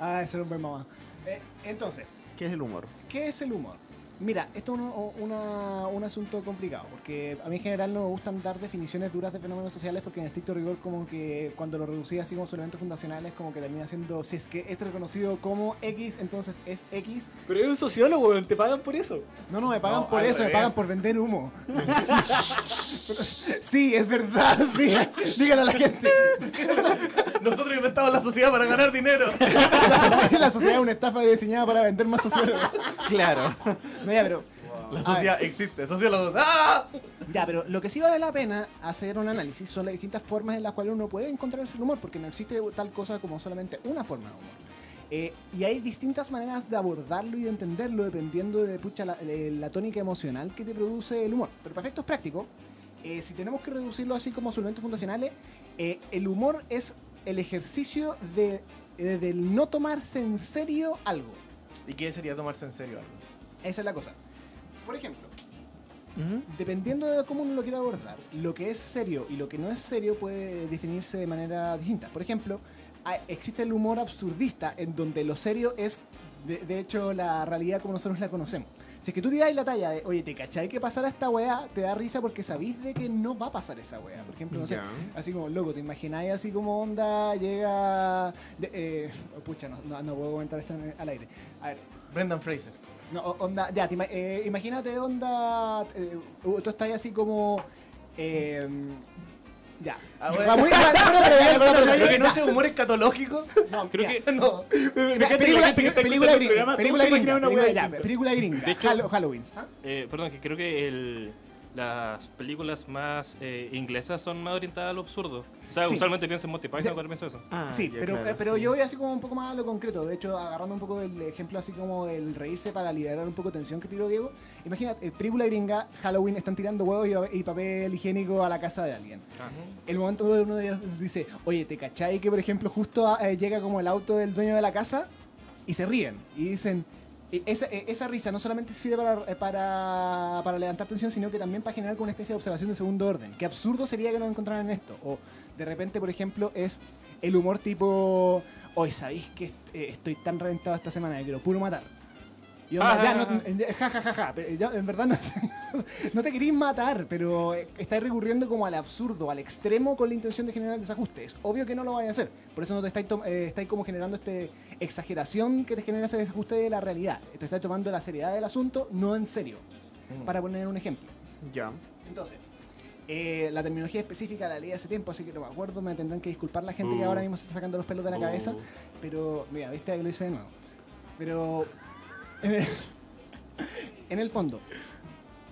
Ah, ese era un buen mamá. Eh, entonces, ¿Qué es el humor? ¿Qué es el humor? Mira, esto es un, una- un asunto complicado, porque a mí en general no me gustan dar definiciones duras de fenómenos sociales, porque en estricto rigor como que cuando lo reducí así como sus elementos fundacionales, como que termina siendo, si es que es reconocido como X, entonces es X. Pero eres un sociólogo, te pagan por eso. No, no, me pagan No, por eso, me pagan por vender humo. sí, es verdad, *laughs* dígale a la gente. Nosotros inventamos la sociedad para ganar dinero. La sociedad, la sociedad es una estafa diseñada para vender más sociólogos. Claro. No, ya, pero... La sociedad existe, sociólogos. ¡Ah! Ya, pero lo que sí vale la pena hacer un análisis son las distintas formas en las cuales uno puede encontrar el humor, porque no existe tal cosa como solamente una forma de humor. Eh, y hay distintas maneras de abordarlo y de entenderlo dependiendo de pucha, la, la tónica emocional que te produce el humor. Pero para efectos prácticos, eh, si tenemos que reducirlo así como elementos fundacionales, eh, el humor es el ejercicio de, eh, del no tomarse en serio algo. ¿Y qué sería tomarse en serio algo? Esa es la cosa. Por ejemplo, dependiendo de cómo uno lo quiera abordar, lo que es serio y lo que no es serio puede definirse de manera distinta. Por ejemplo, existe el humor absurdista en donde lo serio es, de, de hecho, la realidad como nosotros la conocemos. Si es que tú tiráis la talla de, oye, ¿te cachai que pasara esta weá? Te da risa porque sabís de que no va a pasar esa weá. Por ejemplo, no sé, Ya. así como, loco, ¿te imagináis así como onda llega... de- eh, pucha, no, no, no puedo comentar esto al aire. A ver, Brendan Fraser. No, onda, ya, te eh, imagínate onda, eh, uh, tú estás así como... eh, ya. Ah, bueno. muy- *laughs* que no es humor escatológico. no, Creo ya. que *laughs* No. Película, película, película el gringa, película gringa, película- gringa, De hecho- Halloween. ¿ah? Eh, perdón, que creo que el, las películas más eh, inglesas son más orientadas a lo absurdo. O sea, Sí. usualmente pienso en Monty Python cuando pienso eso. Ah, sí, pero, claro, eh, pero sí. yo voy así como un poco más a lo concreto. De hecho, agarrando un poco el ejemplo así como del reírse para liberar un poco de tensión que tiró Diego. Imagínate, eh, película gringa, Halloween, están tirando huevos y, y papel higiénico a la casa de alguien. Ah. El momento donde uno de ellos dice, oye, ¿te cachai que, por ejemplo, justo eh, llega como el auto del dueño de la casa y se ríen y dicen... "E- Esa, e- esa risa no solamente sirve para, eh, para, para levantar tensión, sino que también para generar como una especie de observación de segundo orden. Qué absurdo sería que nos encontraran en esto. O de repente, por ejemplo, es el humor tipo, hoy sabéis que eh, estoy tan reventado esta semana que quiero puro matar. Y onda, Ah, ya, ah, no, ah. ja, ja, ja, ja, pero en verdad no, *laughs* no te queréis matar, pero estáis recurriendo como al absurdo, al extremo con la intención de generar desajuste. Es obvio que no lo vais a hacer, por eso no te estáis, eh, estáis como generando este exageración que te genera ese desajuste de la realidad. Te estáis tomando la seriedad del asunto, no en serio. Para poner un ejemplo. Ya. Entonces, eh, la terminología específica la leí hace tiempo, así que no me acuerdo, me tendrán que disculpar la gente que Uh. ahora mismo se está sacando los pelos de la Uh. cabeza, pero mira, viste, ahí lo hice de nuevo. Pero *laughs* en el, fondo,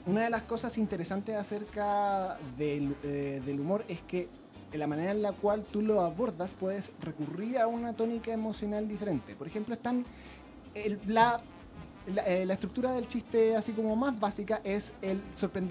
una de las cosas interesantes acerca del, eh, del humor es que la manera en la cual tú lo abordas puedes recurrir a una tónica emocional diferente. Por ejemplo, están la, la, eh, la estructura del chiste así como más básica es el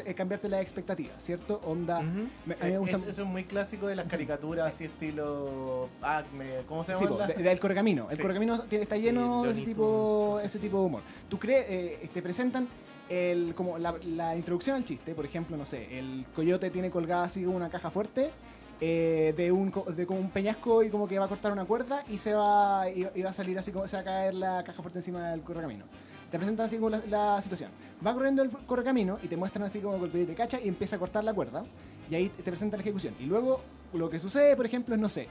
eh, cambiarte la expectativa, ¿cierto? Onda, Ujú. me- a mí me gusta... Es- eso es muy clásico de las caricaturas así estilo Acme. ¿Cómo se Sí, llama? po, la- de- correcamino. El Sí. correcamino tiene- está lleno de ese tipo, ese tipo de humor. ¿Tú crees, eh, te presentan el, como la, la introducción al chiste? Por ejemplo, no sé, el coyote tiene colgada así una caja fuerte eh, de, un, de como un peñasco y como que va a cortar una cuerda y se va, y, y va a salir así como se va a caer la caja fuerte encima del correcamino. Te presentan así como la, la situación. Va corriendo el correcamino y te muestran así como el coyote cacha y empieza a cortar la cuerda. Y ahí te presentan la ejecución. Y luego lo que sucede, por ejemplo, es, no sé,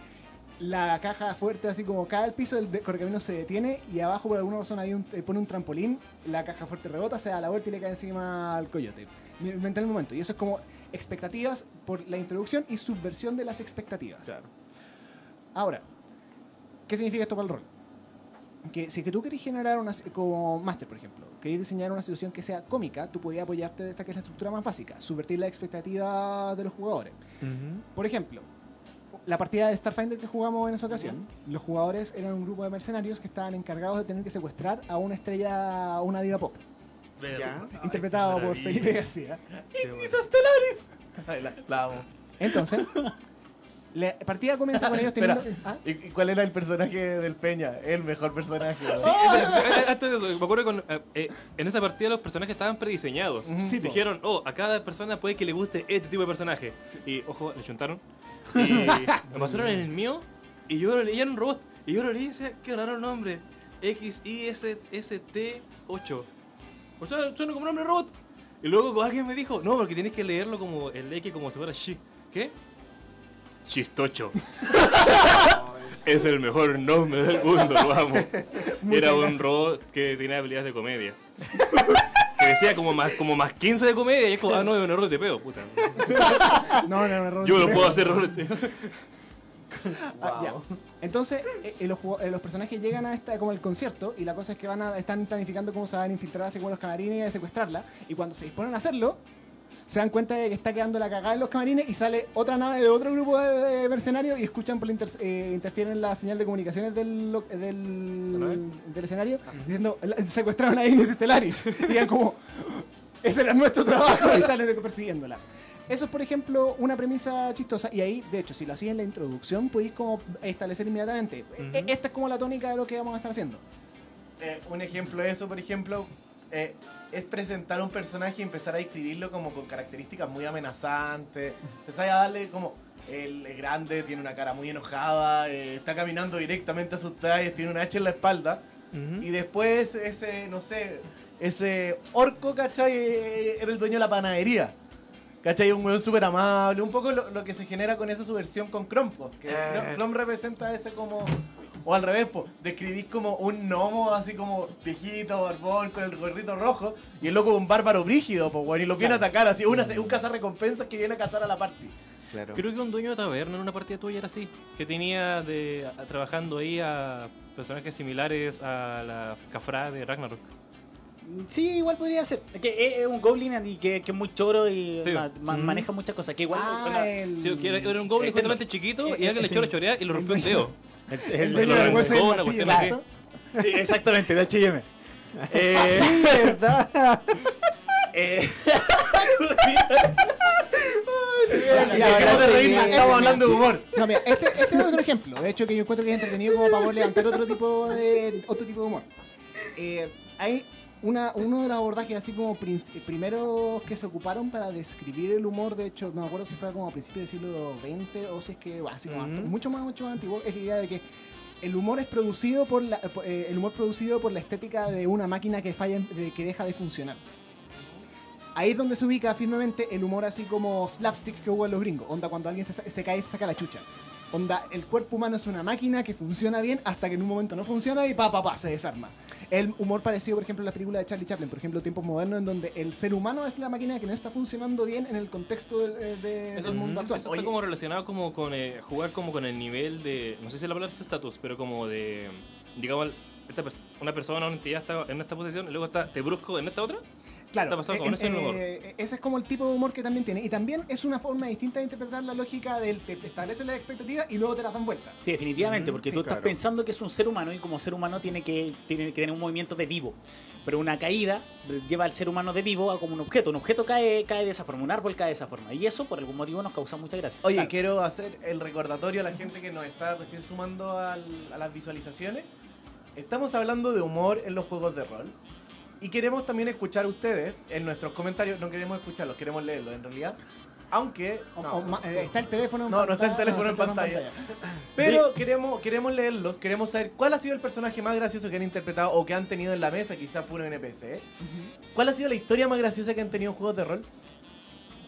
la caja fuerte así como cae al piso, el de- correcamino se detiene y abajo por alguna razón hay un, eh, pone un trampolín, la caja fuerte rebota, se da la vuelta y le cae encima al coyote. Inventa el momento. Y eso es como expectativas por la introducción y subversión de las expectativas. Claro. Ahora, ¿qué significa esto para el rol? Que si que tú querés generar una, como máster, por ejemplo, querés diseñar una situación que sea cómica, tú podías apoyarte de esta que es la estructura más básica, subvertir la expectativa de los jugadores. Por ejemplo, la partida de Starfinder que jugamos en esa ocasión, los jugadores eran un grupo de mercenarios que estaban encargados de tener que secuestrar a una estrella, a una diva pop, Ya. interpretado por. Felipe García. *laughs* La, la amo. Entonces, *laughs* la partida comienza con *laughs* ellos teniendo... ¿Ah? ¿Y, cuál era el personaje del Peña? El mejor personaje. ¿no? Sí, eh, antes de eso, me acuerdo que eh, eh, en esa partida los personajes estaban prediseñados. Sí, po. Dijeron, oh, a cada persona puede que le guste este tipo de personaje. Y, ojo, le chuntaron. *laughs* Y me pasaron el mío y yo lo leí, era un robot. Y yo lo leí y decía, qué raro nombre. XISST8. O sea, suena como nombre robot. Y luego alguien me dijo, no, porque tienes que leerlo como el X como si fuera shi. ¿Qué? Chistocho. *laughs* es el mejor nombre del mundo, lo amo. *laughs* Era un robot que tenía habilidades de comedia. que decía como más, como más 15 de comedia y es como, ah, no, es un error de peo, puta. No, no, no, no, Yo no. lo puedo hacer error de peo. *laughs* Ah, ya. Entonces, eh, eh, los, eh, los personajes llegan a esta como el concierto y la cosa es que van a, están planificando cómo se van a infiltrar así como los camarines y a secuestrarla. Y cuando se disponen a hacerlo, se dan cuenta de que está quedando la cagada en los camarines y sale otra nave de otro grupo de, de mercenarios y escuchan por inter- eh, interfieren la señal de comunicaciones del, del, del escenario diciendo "La- secuestraron a Ignis Stellaris. Y *laughs* digan como ese era nuestro trabajo y salen de- persiguiéndola. Eso es, por ejemplo, una premisa chistosa. Y ahí, de hecho, si lo hacía en la introducción, podéis como establecer inmediatamente. E- Esta es como la tónica de lo que vamos a estar haciendo. Eh, un ejemplo de eso, por ejemplo, eh, es presentar un personaje y empezar a describirlo como con características muy amenazantes. Empezar a darle como el es grande, tiene una cara muy enojada, eh, está caminando directamente a sus talles, tiene una hacha en la espalda. Y después ese, no sé, ese orco, ¿cachai? Eh, Era el dueño de la panadería. ¿Cachai? Un weón súper amable. Un poco lo, lo que se genera con esa subversión con Chrome, po, Que Eh. Chrome representa ese como... O al revés, po, describís como un gnomo así como viejito, barbón, con el gorrito rojo. Y el loco un bárbaro brígido, pues, weón. Y lo viene a atacar así. Una, un cazarrecompensas que viene a cazar a la party. Claro. Creo que un dueño de taberna en una partida tuya era así. Que tenía de a- trabajando ahí a personajes similares a la Cafra de Ragnarok. Sí, igual podría ser. Es que es, un goblin y que, que es muy choro y Sí. ma- ma- Mm. maneja muchas cosas. Que igual. Ah, bueno, el... Sí, que era, era un goblin Este completamente chiquito eh, y alguien le echó la chorea y lo rompió el dueño. dedo. *laughs* el- El el- dueño del. Sí, exactamente, de HM. Eh, ¿Verdad? eh, reírnos, ya, estamos hablando de humor. No, mira, este, este es otro ejemplo. De hecho, que yo encuentro que es entretenido como para poder levantar otro tipo de, otro tipo de humor. Eh, hay una, uno de los abordajes así como primeros que se ocuparon para describir el humor. De hecho, no me acuerdo si fue como a principios del siglo XX o si es que, bueno, así como mucho más, mucho más antiguo. Es la idea de que el humor es producido por la, eh, el humor producido por la estética de una máquina que falla, de- que deja de funcionar. Ahí es donde se ubica firmemente el humor así como slapstick que hubo en los gringos. Onda cuando alguien se, se cae y se saca la chucha. Onda, el cuerpo humano es una máquina que funciona bien hasta que en un momento no funciona y pa, pa, pa, se desarma. El humor parecido, por ejemplo, en la película de Charlie Chaplin, por ejemplo, Tiempos Modernos, en donde el ser humano es la máquina que no está funcionando bien en el contexto del, eh, de- Eso, del mundo actual. eso está como relacionado como con eh, jugar como con el nivel de, no sé si la palabra es estatus, pero como de, digamos, esta pers- una persona, una entidad está en esta posición y luego está, te brusco en esta otra. Claro, Está eh, con ese eh, humor. eh, ese es como el tipo de humor que también tiene. Y también es una forma distinta de interpretar la lógica del te estableces las expectativas y luego te las dan vuelta. Sí, definitivamente, Mm, porque sí, tú estás claro. pensando que es un ser humano y como ser humano tiene que, tiene que tener un movimiento de vivo. Pero una caída lleva al ser humano de vivo a como un objeto. Un objeto cae, cae de esa forma, un árbol cae de esa forma. Y eso por algún motivo nos causa mucha gracia. Oye, Claro. quiero hacer el recordatorio a la gente que nos está recién sumando al- a las visualizaciones. Estamos hablando de humor en los juegos de rol. Y queremos también escuchar a ustedes en nuestros comentarios. No queremos escucharlos, queremos leerlos en realidad. Aunque. O- no, o ma- eh, está el teléfono en No, no está el pantalla- teléfono en está el pantalla. Pero queremos, queremos leerlos, queremos saber cuál ha sido el personaje más gracioso que han interpretado o que han tenido en la mesa, quizás fue un NPC. ¿eh? ¿Cuál ha sido la historia más graciosa que han tenido en juegos de rol?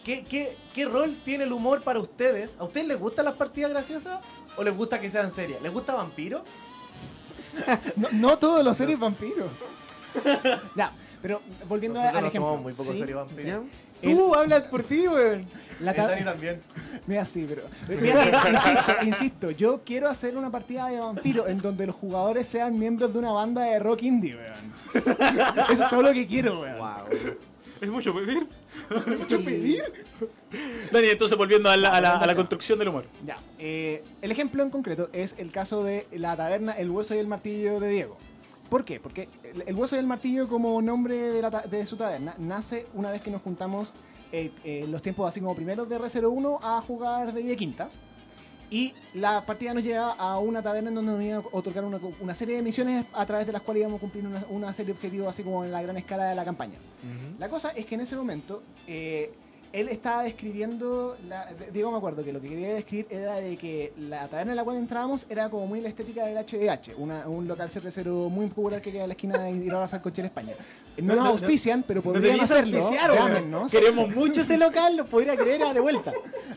¿Qué, qué, qué rol tiene el humor para ustedes? ¿A ustedes les gustan las partidas graciosas o les gusta que sean serias? ¿Les gusta Vampiro? *laughs* No, no todos los seres vampiros. *laughs* ya, pero volviendo Nosotros al ejemplo. muy poco Sí, serio Vampiro. ¿Ya? Tú hablas por ti, weón. La Dani también. *laughs* Mira, sí, pero. Mira, ins- insisto, insisto, yo quiero hacer una partida de vampiro en donde los jugadores sean miembros de una banda de rock indie, weón. *laughs* Eso es todo lo que quiero, weón. Wow. Es mucho pedir. ¿Mucho pedir? Dani, entonces volviendo a la, a la- a la construcción del humor. Ya, eh, el ejemplo en concreto es el caso de la taberna El Hueso y el Martillo de Diego. ¿Por qué? Porque el, el Hueso y el Martillo como nombre de, la de su taberna nace una vez que nos juntamos eh, eh, los tiempos así como primeros de R01 a jugar de quinta. Y la partida nos lleva a una taberna en donde nos iban a otorgar una, una serie de misiones a través de las cuales íbamos a cumplir una, una serie de objetivos así como en la gran escala de la campaña. La cosa es que en ese momento eh, él estaba describiendo, la, digo me acuerdo que lo que quería describir era de que la taberna en la cual entrábamos era como muy la estética del HDH, una- un local cervecero muy popular que queda en la esquina de Irora Salcochera, España. No nos auspician, pero podrían hacerlo. Queremos mucho ese local, lo podría creer a de vuelta.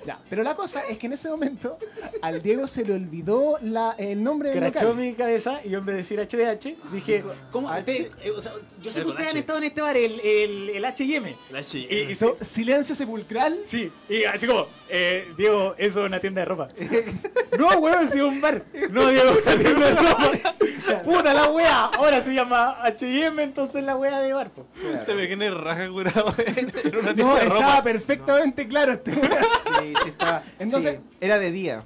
Ya, pero la cosa es que en ese momento al Diego se le olvidó la, el nombre del Crachó local. mi cabeza y yo en vez de decir HBH dije, ¿cómo? H. Usted- eh, o sea, yo sé que Con ustedes han H. estado en este bar, el, el, el H&M. Y, y Hizo silencio sepulcral. Sí, y así como, eh, Diego, eso es una tienda de ropa. *laughs* no, weón, si es un bar. No, Diego, una tienda de ropa. *laughs* Puta la wea, ahora se llama H&M, entonces la wea de bar. po. Te me quedé raja curado en una tienda No, de estaba ropa. perfectamente claro este Sí, sí estaba. Entonces- sí, era de día.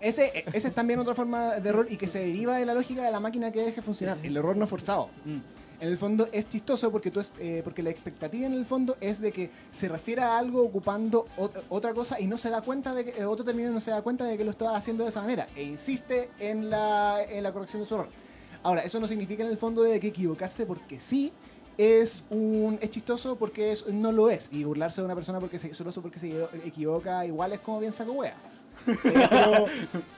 Ese, ese es también otra forma de error y que se deriva de la lógica de la máquina que deje funcionar. El error no forzado. Mm. En el fondo es chistoso porque, tú es- eh, porque la expectativa en el fondo es de que se refiere a algo ocupando ot- otra cosa y no se da cuenta de que eh, otro término no se da cuenta de que lo está haciendo de esa manera e insiste en la, en la corrección de su error. Ahora, eso no significa en el fondo de que equivocarse porque sí es un es chistoso porque es, no lo es y burlarse de una persona porque se, solo porque se equivoca igual es como bien saco wea. Pero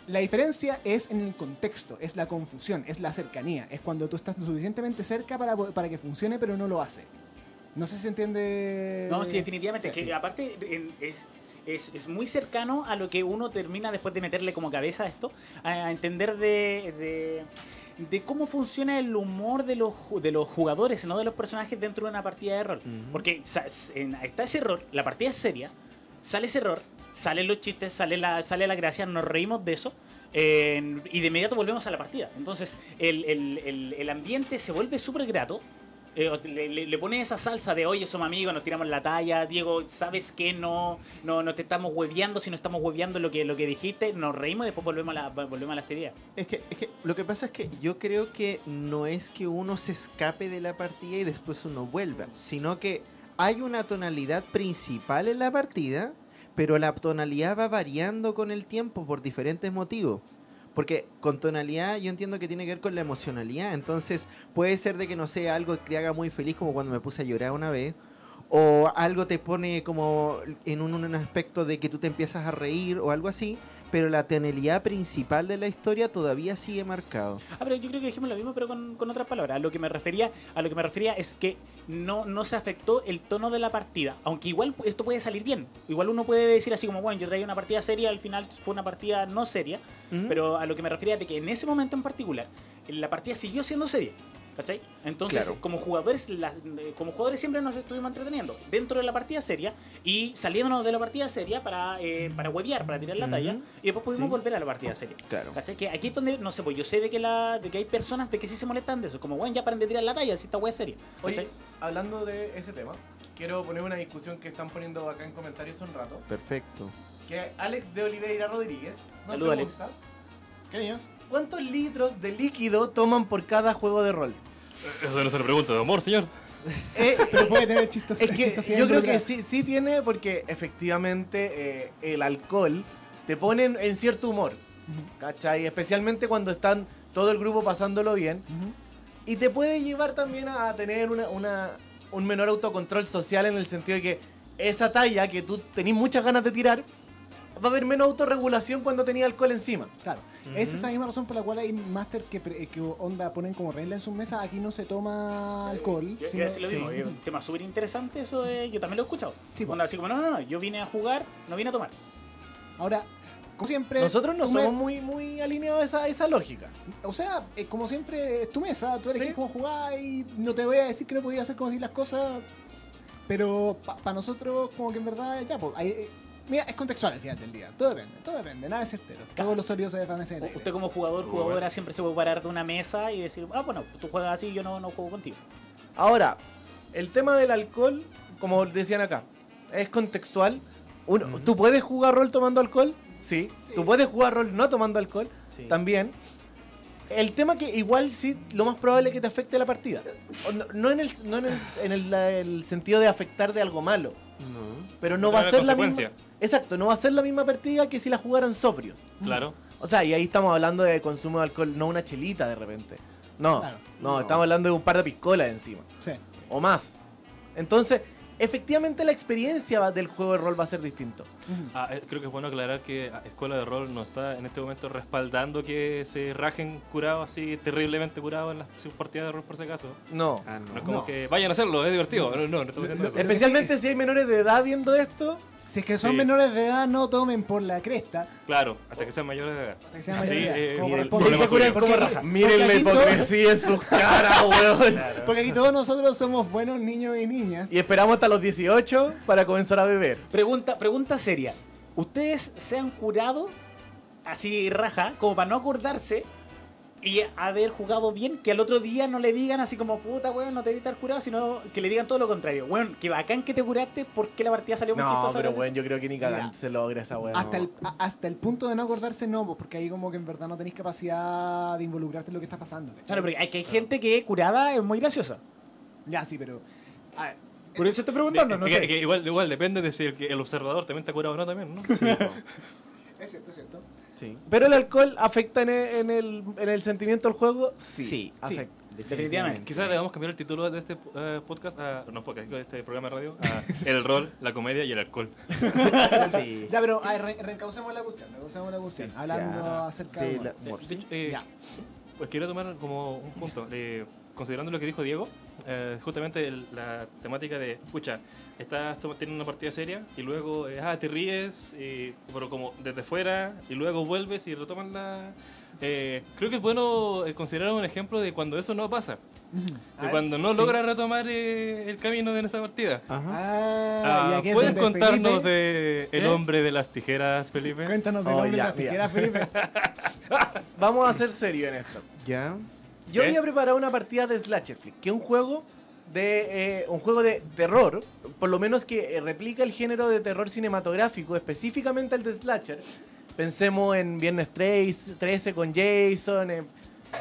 la diferencia es en el contexto, es la confusión, es la cercanía. Es cuando tú estás lo suficientemente cerca para, para que funcione, pero no lo hace. No sé si se entiende. No, sí, definitivamente. Sí, que sí. aparte en- es, es, es muy cercano a lo que uno termina después de meterle como cabeza a esto, a, a entender de, de, de cómo funciona el humor de los, de los jugadores, no de los personajes dentro de una partida de rol. Porque está ese error, la partida es seria, sale ese error, salen los chistes, sale la, sale la gracia, nos reímos de eso. eh, y de inmediato volvemos a la partida. Entonces, el, el- el- el ambiente se vuelve súper grato. Eh, le, le- le pone esa salsa de oye, somos amigos, nos tiramos la talla, Diego, ¿sabes qué? No, no, no te estamos hueveando, si no estamos hueveando lo que, lo que dijiste, nos reímos y después volvemos a la, volvemos a la serie. Es que, es que lo que pasa es que yo creo que no es que uno se escape de la partida y después uno vuelva, sino que hay una tonalidad principal en la partida, pero la tonalidad va variando con el tiempo por diferentes motivos. Porque con tonalidad yo entiendo que tiene que ver con la emocionalidad. Entonces puede ser de que no sea algo que te haga muy feliz como cuando me puse a llorar una vez. O algo te pone como en un, un aspecto de que tú te empiezas a reír o algo así. Pero la tonalidad principal de la historia todavía sigue marcado. Ah, pero yo creo que dijimos lo mismo, pero con, con otras palabras. A lo que me refería, a lo que me refería es que no, no se afectó el tono de la partida. Aunque igual esto puede salir bien. Igual uno puede decir así como, bueno, yo traía una partida seria, al final fue una partida no seria. Pero a lo que me refería de que en ese momento en particular, la partida siguió siendo seria. ¿Cachai? Entonces, Claro. como jugadores, las- eh, como jugadores siempre nos estuvimos entreteniendo dentro de la partida seria y saliéndonos de la partida seria para, eh, para huevear, para tirar la talla, y después pudimos Sí. volver a la partida seria. Claro. ¿Cachai? Que aquí es donde, no sé, pues yo sé de que, la, de que hay personas de que sí se molestan de eso. Como, bueno, ya paren de tirar la talla, si esta wea es seria. Oye, ¿Cachai? hablando de ese tema, quiero poner una discusión que están poniendo acá en comentarios un rato. Perfecto. Que Alex de Oliveira Rodríguez nos Saluda, Alex. pregunta, ¿Qué niños? ¿Cuántos litros de líquido toman por cada juego de rol? Eso no se lo pregunto, de amor, señor. Eh, *laughs* Pero puede tener chistes. es que yo creo que sí, sí tiene porque efectivamente eh, el alcohol te pone en, en cierto humor. ¿Cachai? Especialmente cuando están todo el grupo pasándolo bien. Ujú. Y te puede llevar también a tener una, una- un menor autocontrol social en el sentido de que esa talla que tú tenés muchas ganas de tirar, va a haber menos autorregulación cuando tenía alcohol encima. Claro. Es esa misma razón por la cual hay máster que, pre- que onda ponen como regla en sus mesas. Aquí no se toma alcohol. Yo sino- iba a decir lo sí. mismo, es un tema súper interesante eso de, yo también lo he escuchado. Sí, Onda, así como, no, no, no, yo vine a jugar, no vine a tomar. Ahora, como siempre. Nosotros no me- somos muy, muy alineados a esa, a esa lógica. O sea, eh, como siempre, es tu mesa. Tú elegís Sí. cómo jugar y no te voy a decir que no podías hacer como decir las cosas. Pero para nosotros, como que en verdad, ya, pues. hay- eh, mira, es contextual al final del día. Todo depende, todo depende, nada es certero. Todos los sólidos se desvanecen aire. Usted como jugador, Muy jugadora, bueno. siempre se puede parar de una mesa y decir, ah, bueno, tú juegas así, yo no, no juego contigo. Ahora, el tema del alcohol, como decían acá, es contextual. Uno. ¿Tú puedes jugar rol tomando alcohol? Sí. Sí. ¿Tú puedes jugar rol no tomando alcohol? Sí. También. El tema que igual sí, lo más probable es que te afecte la partida. No, no en, el, no en, el, en el- sentido de afectar de algo malo, No. pero no Trae va a ser la misma... Exacto, no va a ser la misma partida que si la jugaran sobrios. Claro. O sea, y ahí estamos hablando de consumo de alcohol, no una chelita de repente. No, Claro. no, No. estamos hablando de un par de piscolas encima. Sí. o más. Entonces, efectivamente la experiencia del juego de rol va a ser distinto. Ah, eh, creo que es bueno aclarar que ah, Escuela de Rol no está en este momento respaldando que se rajen curados así, terriblemente curados en las sus partidas de rol por si acaso. No. Ah, No no. es como No. que vayan a hacerlo, es divertido. No, no, no estamos diciendo eso. Especialmente si hay menores de edad viendo esto. Si es que son Sí. menores de edad, no tomen por la cresta. Claro, hasta que sean mayores de edad. Hasta que sean Sí, mayores de edad, eh, como Porque- raja. porque Miren la hipocresía en sus caras, *laughs* weón. Porque aquí todos nosotros somos buenos niños y niñas. Y esperamos hasta los 18 para comenzar a beber. Pregunta, pregunta seria. ¿Ustedes se han curado así raja, como para no acordarse y haber jugado bien? Que al otro día no le digan así como, puta, weón, no te debí estar curado, sino que le digan todo lo contrario. Weón, que bacán que te curaste porque la partida salió muy No, chistosa. pero bueno, yo creo que ni Mira. se logra esa weón. Hasta el, a- hasta el punto de no acordarse, no, pues, porque ahí como que en verdad no tenéis capacidad de involucrarte en lo que está pasando. ¿cachai? Claro, pero hay que hay gente que curada es muy graciosa. Ya, sí, pero. a ver, Por eso estoy preguntando, no *laughs* Que- sé. que igual, igual depende de si el, observador también está curado o no también, ¿no? *laughs* es cierto, es cierto. Sí. Pero el alcohol afecta en el, en el, en el sentimiento del juego. Sí. Sí. afecta. Definitivamente. Quizás debamos cambiar el título de este eh, podcast, a, no podcast, de este programa de radio, a *laughs* El rol, la comedia y el alcohol. Sí. *laughs* Ya, pero a ver, re- reencausemos la cuestión. Reencausemos la cuestión. Sí, hablando ya. acerca De de. la- De- de eh, Ya. Pues quiero tomar como un punto. eh, considerando lo que dijo Diego, eh, justamente el- la temática de, pucha, estás teniendo una partida seria y luego, eh, ah, te ríes, y- pero como desde fuera, y luego vuelves y retoman la... eh, creo que es bueno eh, considerar un ejemplo de cuando eso no pasa. De ver, cuando no sí. logra retomar eh, el camino de esa partida. Ajá. Ah, Ah, ¿Puedes contarnos Felipe- de El ¿Eh? hombre de las tijeras, Felipe? Cuéntanos del Oh, hombre de ya, las mira. tijeras, Felipe. *laughs* Vamos a ser serios en esto. Ya. Yo había preparado una partida de Slasher Flick, que es un juego de eh, un juego de terror, por lo menos que eh, replica el género de terror cinematográfico, específicamente el de Slasher. Pensemos en Viernes 3, 13 con Jason,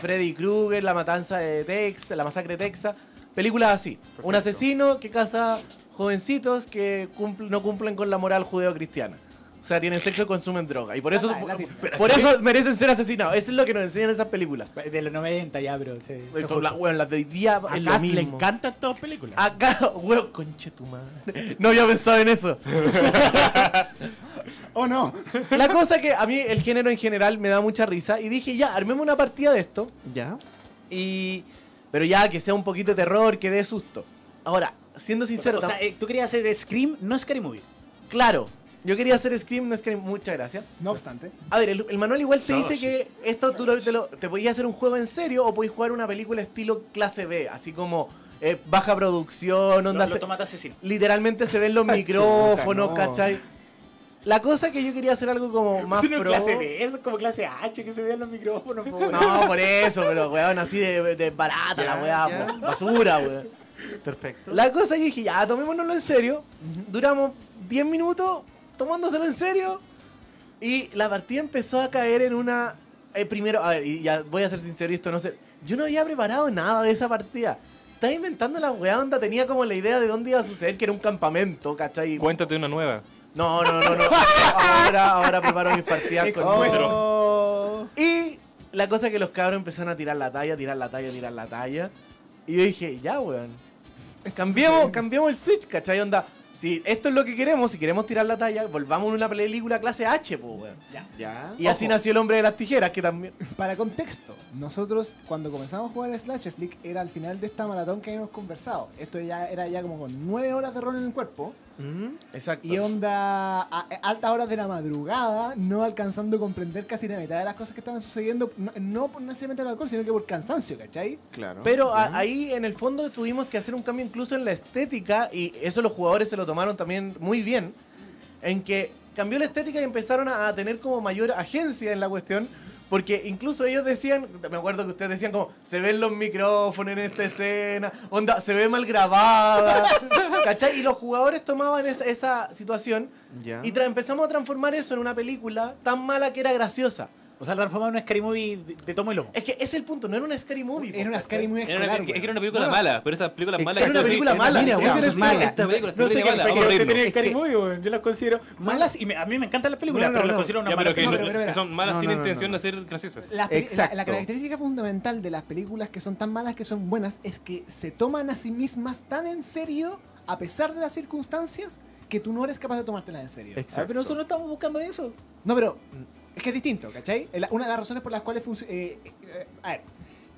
Freddy Krueger, La Matanza de Texas, La Masacre de Texas, películas así. Un asesino que caza jovencitos que no cumplen con la moral judeo-cristiana. O sea, tienen sexo y consumen droga. Y por eso, Ah, por eso merecen ser asesinados. Eso es lo que nos enseñan esas películas. De los 90 ya, bro. sí, la, weón, las de hoy día A es lo Cass le encantan todas películas. Acá, weón, conche tu madre. No había pensado en eso. *laughs* ¡Oh, no! La cosa que a mí el género en general me da mucha risa y dije, ya, armemos una partida de esto. Ya. Y... Pero ya, que sea un poquito de terror, que dé susto. Ahora, siendo sincero, o sea, eh, tú querías hacer Scream, no Scary Movie. claro, yo quería hacer Scream, no Scream, muchas gracias. No obstante. A ver, el, el manual igual te No, dice sí. que esto tú lo, te, lo, te podías hacer un juego en serio o podías jugar una película estilo clase B, así como eh, baja producción, onda... Se- los tomates asesinos. literalmente se ven los *laughs* micrófonos, no. ¿cachai? La cosa que yo quería hacer algo como más pro. clase B, eso es como clase H que se vean los micrófonos. po. No, por eso, pero weón, así de, de barata Ya, la weá, po, basura, weón. Perfecto. La cosa que dije, ya, tomémonoslo en serio. Duramos 10 minutos tomándoselo en serio. Y la partida empezó a caer en una. eh, primero, a ver, y ya voy a ser sincero, esto no sé. Yo no había preparado nada de esa partida. Estaba inventando la weá onda, tenía como la idea de dónde iba a suceder, que era un campamento, ¿cachai? Cuéntate una nueva. No, no, no, no. Ahora, ahora preparo mis partidas con Expuesto. Y la cosa es que los cabros empezaron a tirar la talla, tirar la talla, tirar la talla. Y yo dije, ya, weón. Cambiemos, cambiemos el switch, ¿cachai? Onda, si esto es lo que queremos, si queremos tirar la talla, volvamos a una película clase H, pues, weón. Ya. Y así nació el hombre de las tijeras, que también. Para contexto, nosotros cuando comenzamos a jugar Slasher Flick era al final de esta maratón que habíamos conversado. Esto ya era ya como con nueve horas de rol en el cuerpo. Mm, Exacto. Y onda a, altas horas de la madrugada, no alcanzando a comprender casi la mitad de las cosas que estaban sucediendo, no, no por necesariamente el alcohol, sino que por cansancio, ¿cachai? Claro. Pero a- ahí en el fondo tuvimos que hacer un cambio incluso en la estética y eso los jugadores se lo tomaron también muy bien, en que cambió la estética y empezaron a, a tener como mayor agencia en la cuestión, porque incluso ellos decían, me acuerdo que ustedes decían como, se ven los micrófonos en esta escena, onda, se ve mal grabada, *laughs* ¿cachai? Y los jugadores tomaban esa, esa situación y empezamos a transformar eso en una película tan mala que era graciosa. O sea, transformar una Scary Movie de, de tomo y lomo. Es que es el punto, no era una scary movie. Era una scary muy Era escolar, una, es que era una película No, mala, pero esas películas malas Era una película decís, mala, Mira, sí, era mala. mala. Esta película No sé qué, terrible mala. qué vamos a usted reírnos. tiene Scary Movie. Yo las considero malas y me- a mí me encantan las películas, No, no, pero las no. considero una mala pero que No, no- pero, pero, pero. son malas No, sin intención no. de ser graciosas. La, peli- la- Exacto. la característica fundamental de las películas que son tan malas que son buenas es que se toman a sí mismas tan en serio, a pesar de las circunstancias, que tú no eres capaz de tomártelas en serio. Exacto. Ah, pero nosotros no estamos buscando eso. No, pero es que es distinto, ¿cachai? Una de las razones por las cuales func- eh, eh, a ver,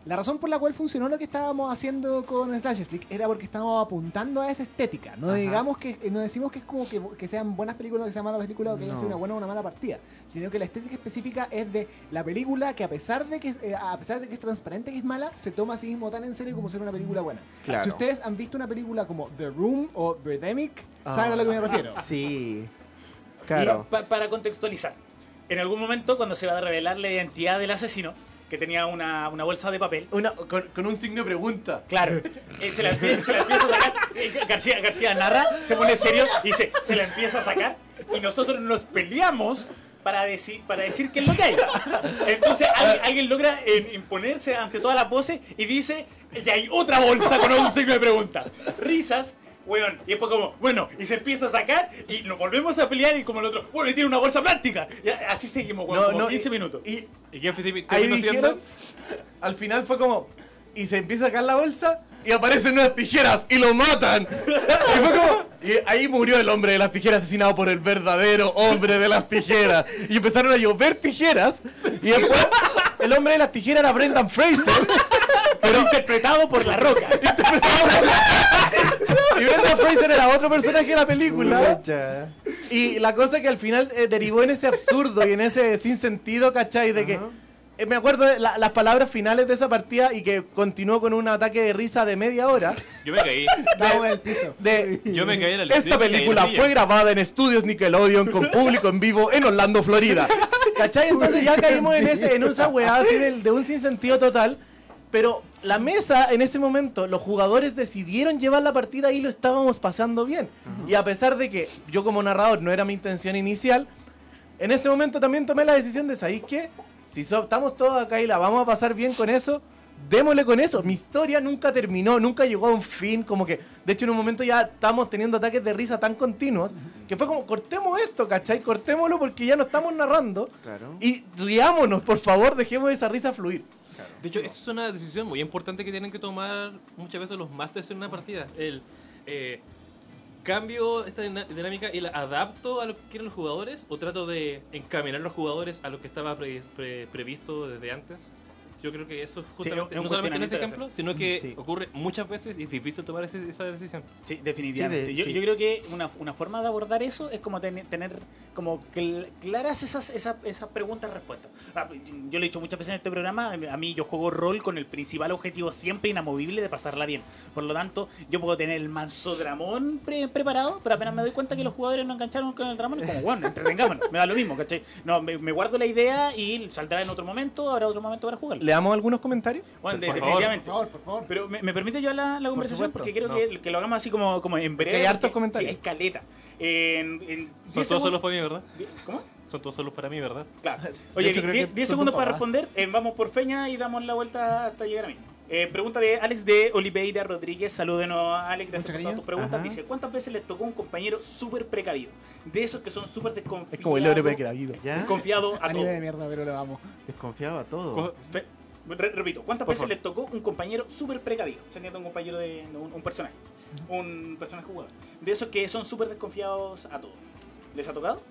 la razón por la cual funcionó lo que estábamos haciendo con Slasher Flick era porque estábamos apuntando a esa estética. No Ajá. digamos que, eh, no decimos que es como que, que sean buenas películas o que sean malas películas o que haya No. sido una buena o una mala partida, sino que la estética específica es de la película que a pesar de que eh, a pesar de que es transparente que es mala, se toma a sí mismo tan en serio como ser una película buena. Claro. Si ustedes han visto una película como The Room o Birdemic, Ah. saben a lo que me refiero. Sí. Claro. Y pa- para contextualizar, en algún momento cuando se va a revelar la identidad del asesino, que tenía una, una bolsa de papel, Una, con, con un signo de pregunta. claro, eh, se, la, se la empieza a sacar, eh, García, García narra, se pone serio y dice, se la empieza a sacar y nosotros nos peleamos para decir, para decir qué es lo que hay. Entonces alguien, alguien logra eh, imponerse ante toda la pose y dice, y hay otra bolsa con un signo de pregunta. Risas. Weón, y después como, bueno, y se empieza a sacar y nos volvemos a pelear y como el otro, bueno, y tiene una bolsa plástica. Y así seguimos, weón, como 15 y- minutos. Y ¿Y qué terminó dijeron, al final fue como, y se empieza a sacar la bolsa y aparecen unas tijeras y lo matan. Y fue como. Y ahí murió el hombre de las tijeras asesinado por el verdadero hombre de las tijeras. Y empezaron a llover tijeras. Y después el hombre de las tijeras era Brendan Fraser. Pero interpretado por La Roca. Y Brendan Fraser era otro personaje de la película. Y la cosa que al final eh, derivó en ese absurdo y en ese sinsentido, ¿cachai? De que. Eh, me acuerdo de la- las palabras finales de esa partida y que continuó con un ataque de risa de media hora. Yo me caí. Estamos en el piso. De, Yo me caí en el Esta película fue grabada en estudios Nickelodeon con público en vivo en Orlando, Florida. ¿Cachai? Entonces ya caímos en ese, en esa weá así del- de, un sinsentido total. Pero la mesa, en ese momento, los jugadores decidieron llevar la partida y lo estábamos pasando bien. Y a pesar de que yo como narrador no era mi intención inicial, en ese momento también tomé la decisión de, ¿sabéis qué? Si so- estamos todos acá y la vamos a pasar bien con eso, démosle con eso. Mi historia nunca terminó, nunca llegó a un fin, como que, de hecho en un momento ya estamos teniendo ataques de risa tan continuos, que fue como, cortemos esto, ¿cachai? Cortémoslo porque ya no estamos narrando. Claro. Y riámonos, por favor, dejemos esa risa fluir. De hecho, esa es una decisión muy importante que tienen que tomar muchas veces los masters en una partida. El eh, cambio esta dinámica y la adapto a lo que quieren los jugadores o trato de encaminar a los jugadores a lo que estaba pre- pre- previsto desde antes. Yo creo que eso es justamente, es un no solamente en ese ejemplo, sino que Sí. ocurre muchas veces y es difícil tomar ese- esa decisión. Sí, definitivamente. Sí, de- yo, sí. yo creo que una, una forma de abordar eso es como ten- tener como cl- claras esas, esas, esas preguntas-respuestas. Ah, Yo lo he dicho muchas veces en este programa, a mí yo juego rol con el principal objetivo siempre inamovible de pasarla bien. Por lo tanto, yo puedo tener el manso dramón pre- preparado, pero apenas me doy cuenta que los jugadores no engancharon con el dramón, es como, bueno, entretengámonos, me da lo mismo, ¿cachai? No, me, me guardo la idea y saldrá en otro momento, habrá otro momento para jugar. ¿Le damos algunos comentarios? Bueno, de- Por favor. Por definitivamente. favor, por favor. Pero me, me permite yo la, la conversación porque quiero No. que, que lo hagamos así como, como en breve. hay hartos comentarios. Sí, escaleta. En, en Son 10 todos solos para mí, ¿verdad? ¿Cómo? Son todos solos para mí, ¿verdad? Claro. Oye, hecho, creo 10 que 10 son segundos para responder. Eh, vamos por feña y damos la vuelta hasta llegar a mí. Eh, pregunta de Alex de Oliveira Rodríguez. Salúdenos a Alex. Gracias por todas tus preguntas. Ajá. Dice: ¿Cuántas veces les tocó un compañero súper precavido? De esos que son súper desconfiados. Es como el lore precavido. ¿Ya? Desconfiado a de todo. mierda, pero lo vamos. Desconfiado a todo. Co- Fe- re- repito, ¿cuántas Por veces favor. les tocó un compañero súper precavido? Se entiende un compañero de. de un, un personaje. Un personaje jugador. De esos que son súper desconfiados a todo. ¿Les ha tocado?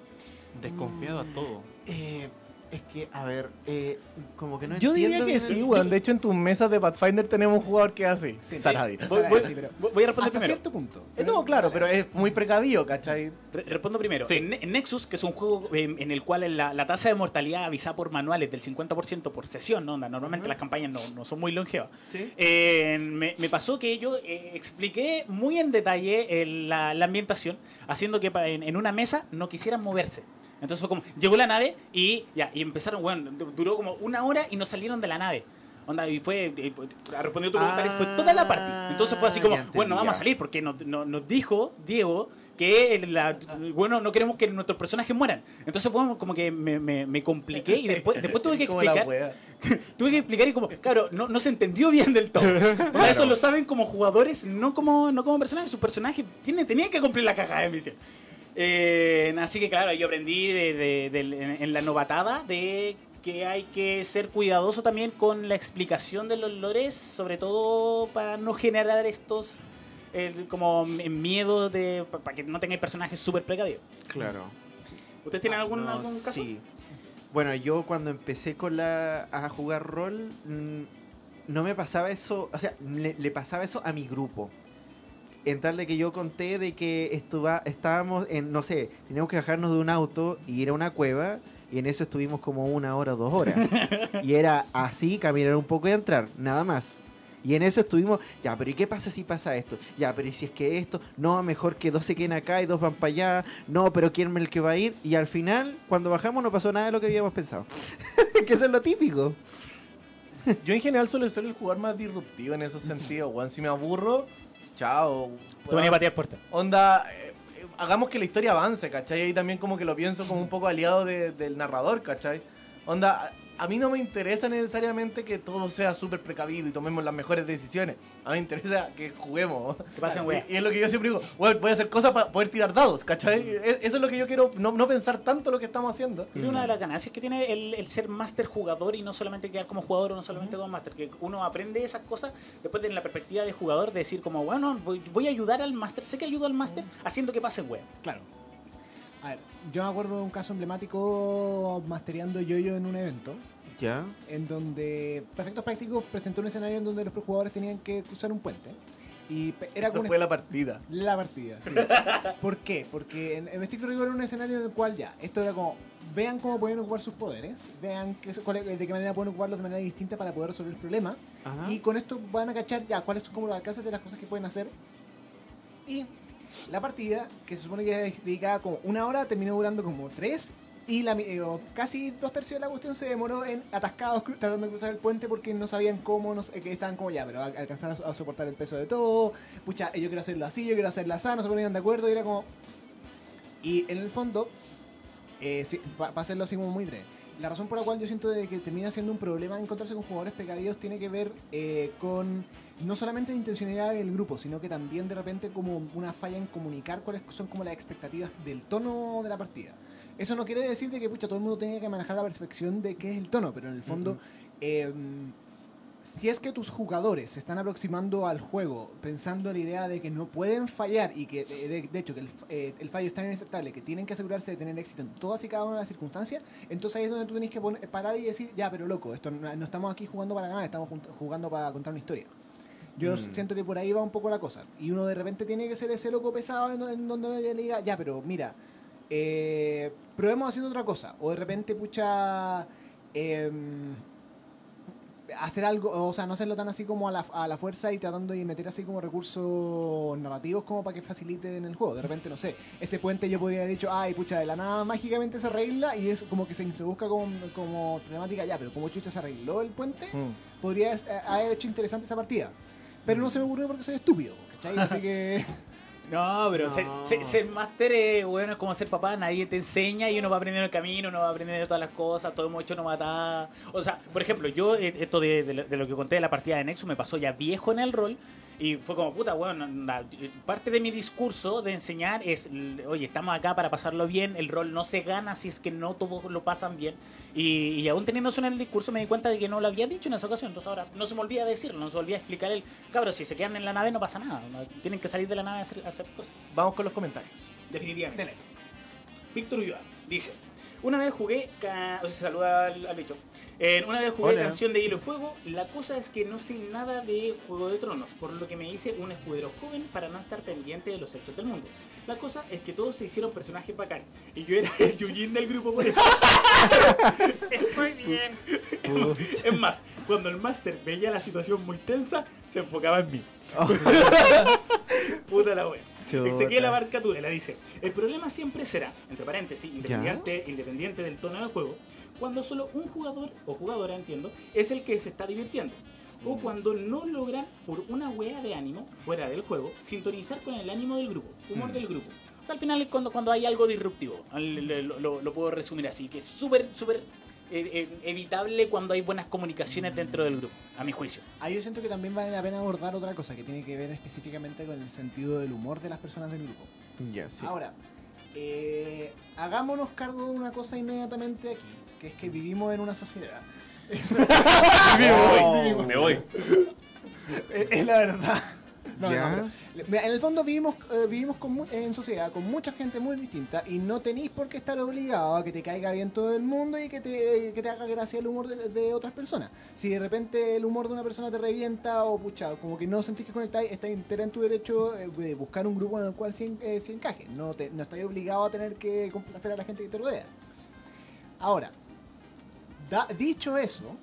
Desconfiado a todo. Eh, es que, a ver, eh, como que no Yo diría que sí, weón. De hecho, en tus mesas de Pathfinder tenemos un jugador que hace. Sí. Saradi. Voy, voy- sí, pero- voy a responder Hasta primero. cierto punto. Eh, no, claro, pero es muy precavido, ¿cachai? Re- Respondo primero. Sí. En, Ne- en Nexus, que es un juego eh, en, el cual la, la tasa de mortalidad avisada por manuales del 50% por sesión, ¿no? Onda, Normalmente las campañas no, no son muy longevas. Sí. Eh, me, me pasó que yo eh, expliqué muy en detalle el- la, la ambientación, haciendo que en una mesa no quisieran moverse. Entonces fue como, llegó la nave y ya, y empezaron, bueno, du- duró como una hora y no salieron de la nave. Onda, y fue, eh, respondiendo tu pregunta, Alex, fue toda la parte. Entonces fue así como, Ah, bueno, vamos a salir porque nos, nos- nos dijo Diego que la- bueno, no queremos que nuestros personajes mueran. Entonces fue como que me, me- me compliqué y después, después tuve *laughs* que explicar. *laughs* Tuve que explicar y como, claro, no, no se entendió bien del todo. *laughs* O sea, eso lo saben como jugadores, no como, no como personajes. Sus personajes tienen, tenían que cumplir la caja de misión. Eh, así que claro, yo aprendí de, en, en la novatada de que hay que ser cuidadoso también con la explicación de los lores, sobre todo para no generar estos eh, como miedos de para que no tengáis personajes súper precavidos. Claro. ¿Ustedes tienen algún, No, algún caso? Sí. Bueno, yo cuando empecé con la a jugar rol mm, no me pasaba eso, o sea, le, le pasaba eso a mi grupo. En tal de que yo conté de que estuva, estábamos en, no sé, teníamos que bajarnos de un auto y ir a una cueva y en eso estuvimos como una hora o dos horas. *laughs* y era así, caminar un poco y entrar, nada más. Y en eso estuvimos, ya, pero ¿y qué pasa si pasa esto? Ya, pero ¿y si es que esto? No, mejor que dos se queden acá y dos van para allá. No, pero ¿quién es el que va a ir? Y al final, cuando bajamos, no pasó nada de lo que habíamos pensado. *laughs* que eso es lo típico. Yo en general suelo ser el jugador más disruptivo en esos sentidos, weón. Si me aburro, chao. Tú venías a patear puertas. Onda, eh, eh, hagamos que la historia avance, ¿cachai? Ahí también como que lo pienso como un poco aliado de- del narrador, ¿cachai? Onda, a mí no me interesa necesariamente que todo sea súper precavido y tomemos las mejores decisiones. A mí me interesa que juguemos. Que pasen. Y, y es lo que yo siempre digo, "Weón, voy a hacer cosas para poder tirar dados, ¿cachai? Es- Eso es lo que yo quiero, no, no pensar tanto lo que estamos haciendo. Es una de las ganancias que tiene el, el ser máster jugador y no solamente quedar como jugador o no solamente como máster. Que uno aprende esas cosas después de la perspectiva de jugador de decir como, bueno, voy, voy a ayudar al máster, sé que ayudo al máster haciendo que pase web. Claro. A ver, yo me acuerdo de un caso emblemático mastereando yo-yo en un evento. ¿Ya? en donde Perfectos Prácticos presentó un escenario en donde los jugadores tenían que cruzar un puente. Y era Eso como fue la partida. la partida, sí. *laughs* ¿Por qué? Porque en, en estricto rigor era un escenario en el cual ya, esto era como, vean cómo pueden ocupar sus poderes, vean que, cuál es- de qué manera pueden ocuparlos de manera distinta para poder resolver el problema, Ajá. y con esto van a cachar ya cuáles son como los alcances de las cosas que pueden hacer. Y la partida, que se supone que es dedicada como una hora, terminó durando como tres. Y la, eh, casi dos tercios de la cuestión se demoró en atascados tratando de cruzar el puente porque no sabían cómo, no sé, que estaban como ya, pero alcanzar a, so- a soportar el peso de todo. Pucha, eh, yo quiero hacerlo así, yo quiero hacerlo así, no se ponían de acuerdo y era como. Y en el fondo, eh, para hacerlo así como muy breve, la razón por la cual yo siento que termina siendo un problema encontrarse con jugadores precavidos tiene que ver eh, con no solamente la intencionalidad del grupo, sino que también de repente como una falla en comunicar cuáles son como las expectativas del tono de la partida. Eso no quiere decir de que pucha, todo el mundo tenga que manejar la percepción de qué es el tono, pero en el fondo, eh, si es que tus jugadores se están aproximando al juego pensando en la idea de que no pueden fallar y que eh, de, de hecho que el, eh, el fallo es tan inaceptable que tienen que asegurarse de tener éxito en todas y cada una de las circunstancias, entonces ahí es donde tú tienes que poner- parar y decir, ya, pero loco, esto no, no estamos aquí jugando para ganar, estamos jugando para contar una historia. Yo Mm. siento que por ahí va un poco la cosa. Y uno de repente tiene que ser ese loco pesado en, en donde le diga, ya, pero mira, eh, probemos haciendo otra cosa. O de repente, pucha, em, hacer algo, o sea, no hacerlo tan así como a la, a la fuerza y tratando de meter así como recursos narrativos como para que faciliten el juego. De repente, no sé, ese puente yo podría haber dicho, ay, pucha, de la nada mágicamente se arregla y es como que se introduzca como, como problemática, ya, pero como chucha se arregló el puente, podría eh, haber hecho interesante esa partida. Pero no se me ocurrió porque soy estúpido, ¿cachai? Así que... *laughs* No, pero No. Ser, ser- ser máster es bueno, es como ser papá, nadie te enseña y uno va aprendiendo el camino, uno va aprendiendo todas las cosas, todo hemos hecho no matar. O sea, por ejemplo, yo, eh, esto de, de lo que conté de la partida de Nexus me pasó ya viejo en el rol. Y fue como, puta, na- parte de mi discurso de enseñar es, oye, estamos acá para pasarlo bien, el rol no se gana si es que no todos lo pasan bien. Y, y aún teniendo eso en el discurso me di cuenta de que no lo había dicho en esa ocasión, entonces ahora no se me olvida decirlo, no se me olvida explicar el, cabros, si se quedan en la nave no pasa nada, no- tienen que salir de la nave a hacer, a hacer cosas. Vamos con los comentarios. Definitivamente. Víctor Ulloa dice: Una vez jugué. ca- O sea, saluda al, al bicho. Eh, una vez jugué Hola. Canción de Hielo y Fuego. La cosa es que no sé nada de Juego de Tronos, por lo que me hice un escudero joven para no estar pendiente de los hechos del mundo. La cosa es que todos se hicieron personajes bacán. Y yo era *laughs* el Yujin del grupo por eso. *laughs* Estoy bien. Es más, cuando el máster veía la situación muy tensa, se enfocaba en mí. *laughs* Puta la wea. Ezequiel Abarcatura la dice: El problema siempre será, entre paréntesis, independiente, independiente del tono del juego, cuando solo un jugador o jugadora, entiendo, es el que se está divirtiendo. O cuando no logran, por una wea de ánimo, fuera del juego, sintonizar con el ánimo del grupo, humor del grupo. O sea, al final es cuando, cuando hay algo disruptivo. Lo, lo- lo puedo resumir así, que es súper, súper evitable cuando hay buenas comunicaciones dentro del grupo, a mi juicio. Ahí yo siento que también vale la pena abordar otra cosa que tiene que ver específicamente con el sentido del humor de las personas del grupo. Ya, sí. Ahora, eh, hagámonos cargo de una cosa inmediatamente aquí, que es que vivimos en una sociedad. *laughs* *laughs* Me voy. *laughs* Me voy. Es la verdad. No, no, pero, en el fondo vivimos, eh, vivimos con en sociedad con mucha gente muy distinta y no tenéis por qué estar obligado a que te caiga bien todo el mundo y que te, que te haga gracia el humor de, de otras personas. Si de repente el humor de una persona te revienta o pucha, como que no sentís que conectáis, estás entera en tu derecho eh, de buscar un grupo en el cual se, eh, se encaje. No, te, no estás obligado a tener que complacer a la gente que te rodea. Ahora, da- dicho eso,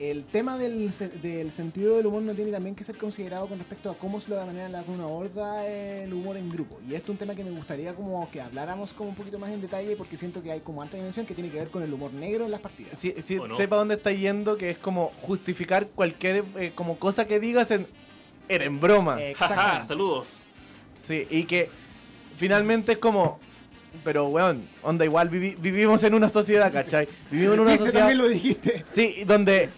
el tema del, se- del sentido del humor no tiene también que ser considerado con respecto a cómo es la manera en la que uno aborda el humor en grupo. Y esto es un tema que me gustaría como que habláramos como un poquito más en detalle porque siento que hay como alta dimensión que tiene que ver con el humor negro en las partidas. Sí, sí, ¿O no? sepa dónde está yendo, que es como justificar cualquier eh, como cosa que digas en... Era en broma. Jaja, Exactamente. saludos. Sí, y que finalmente es como Pero, weón, onda, igual vivi- vivimos en una sociedad, *laughs* ¿cachai? Vivimos en una sociedad. también lo dijiste. Sí, donde,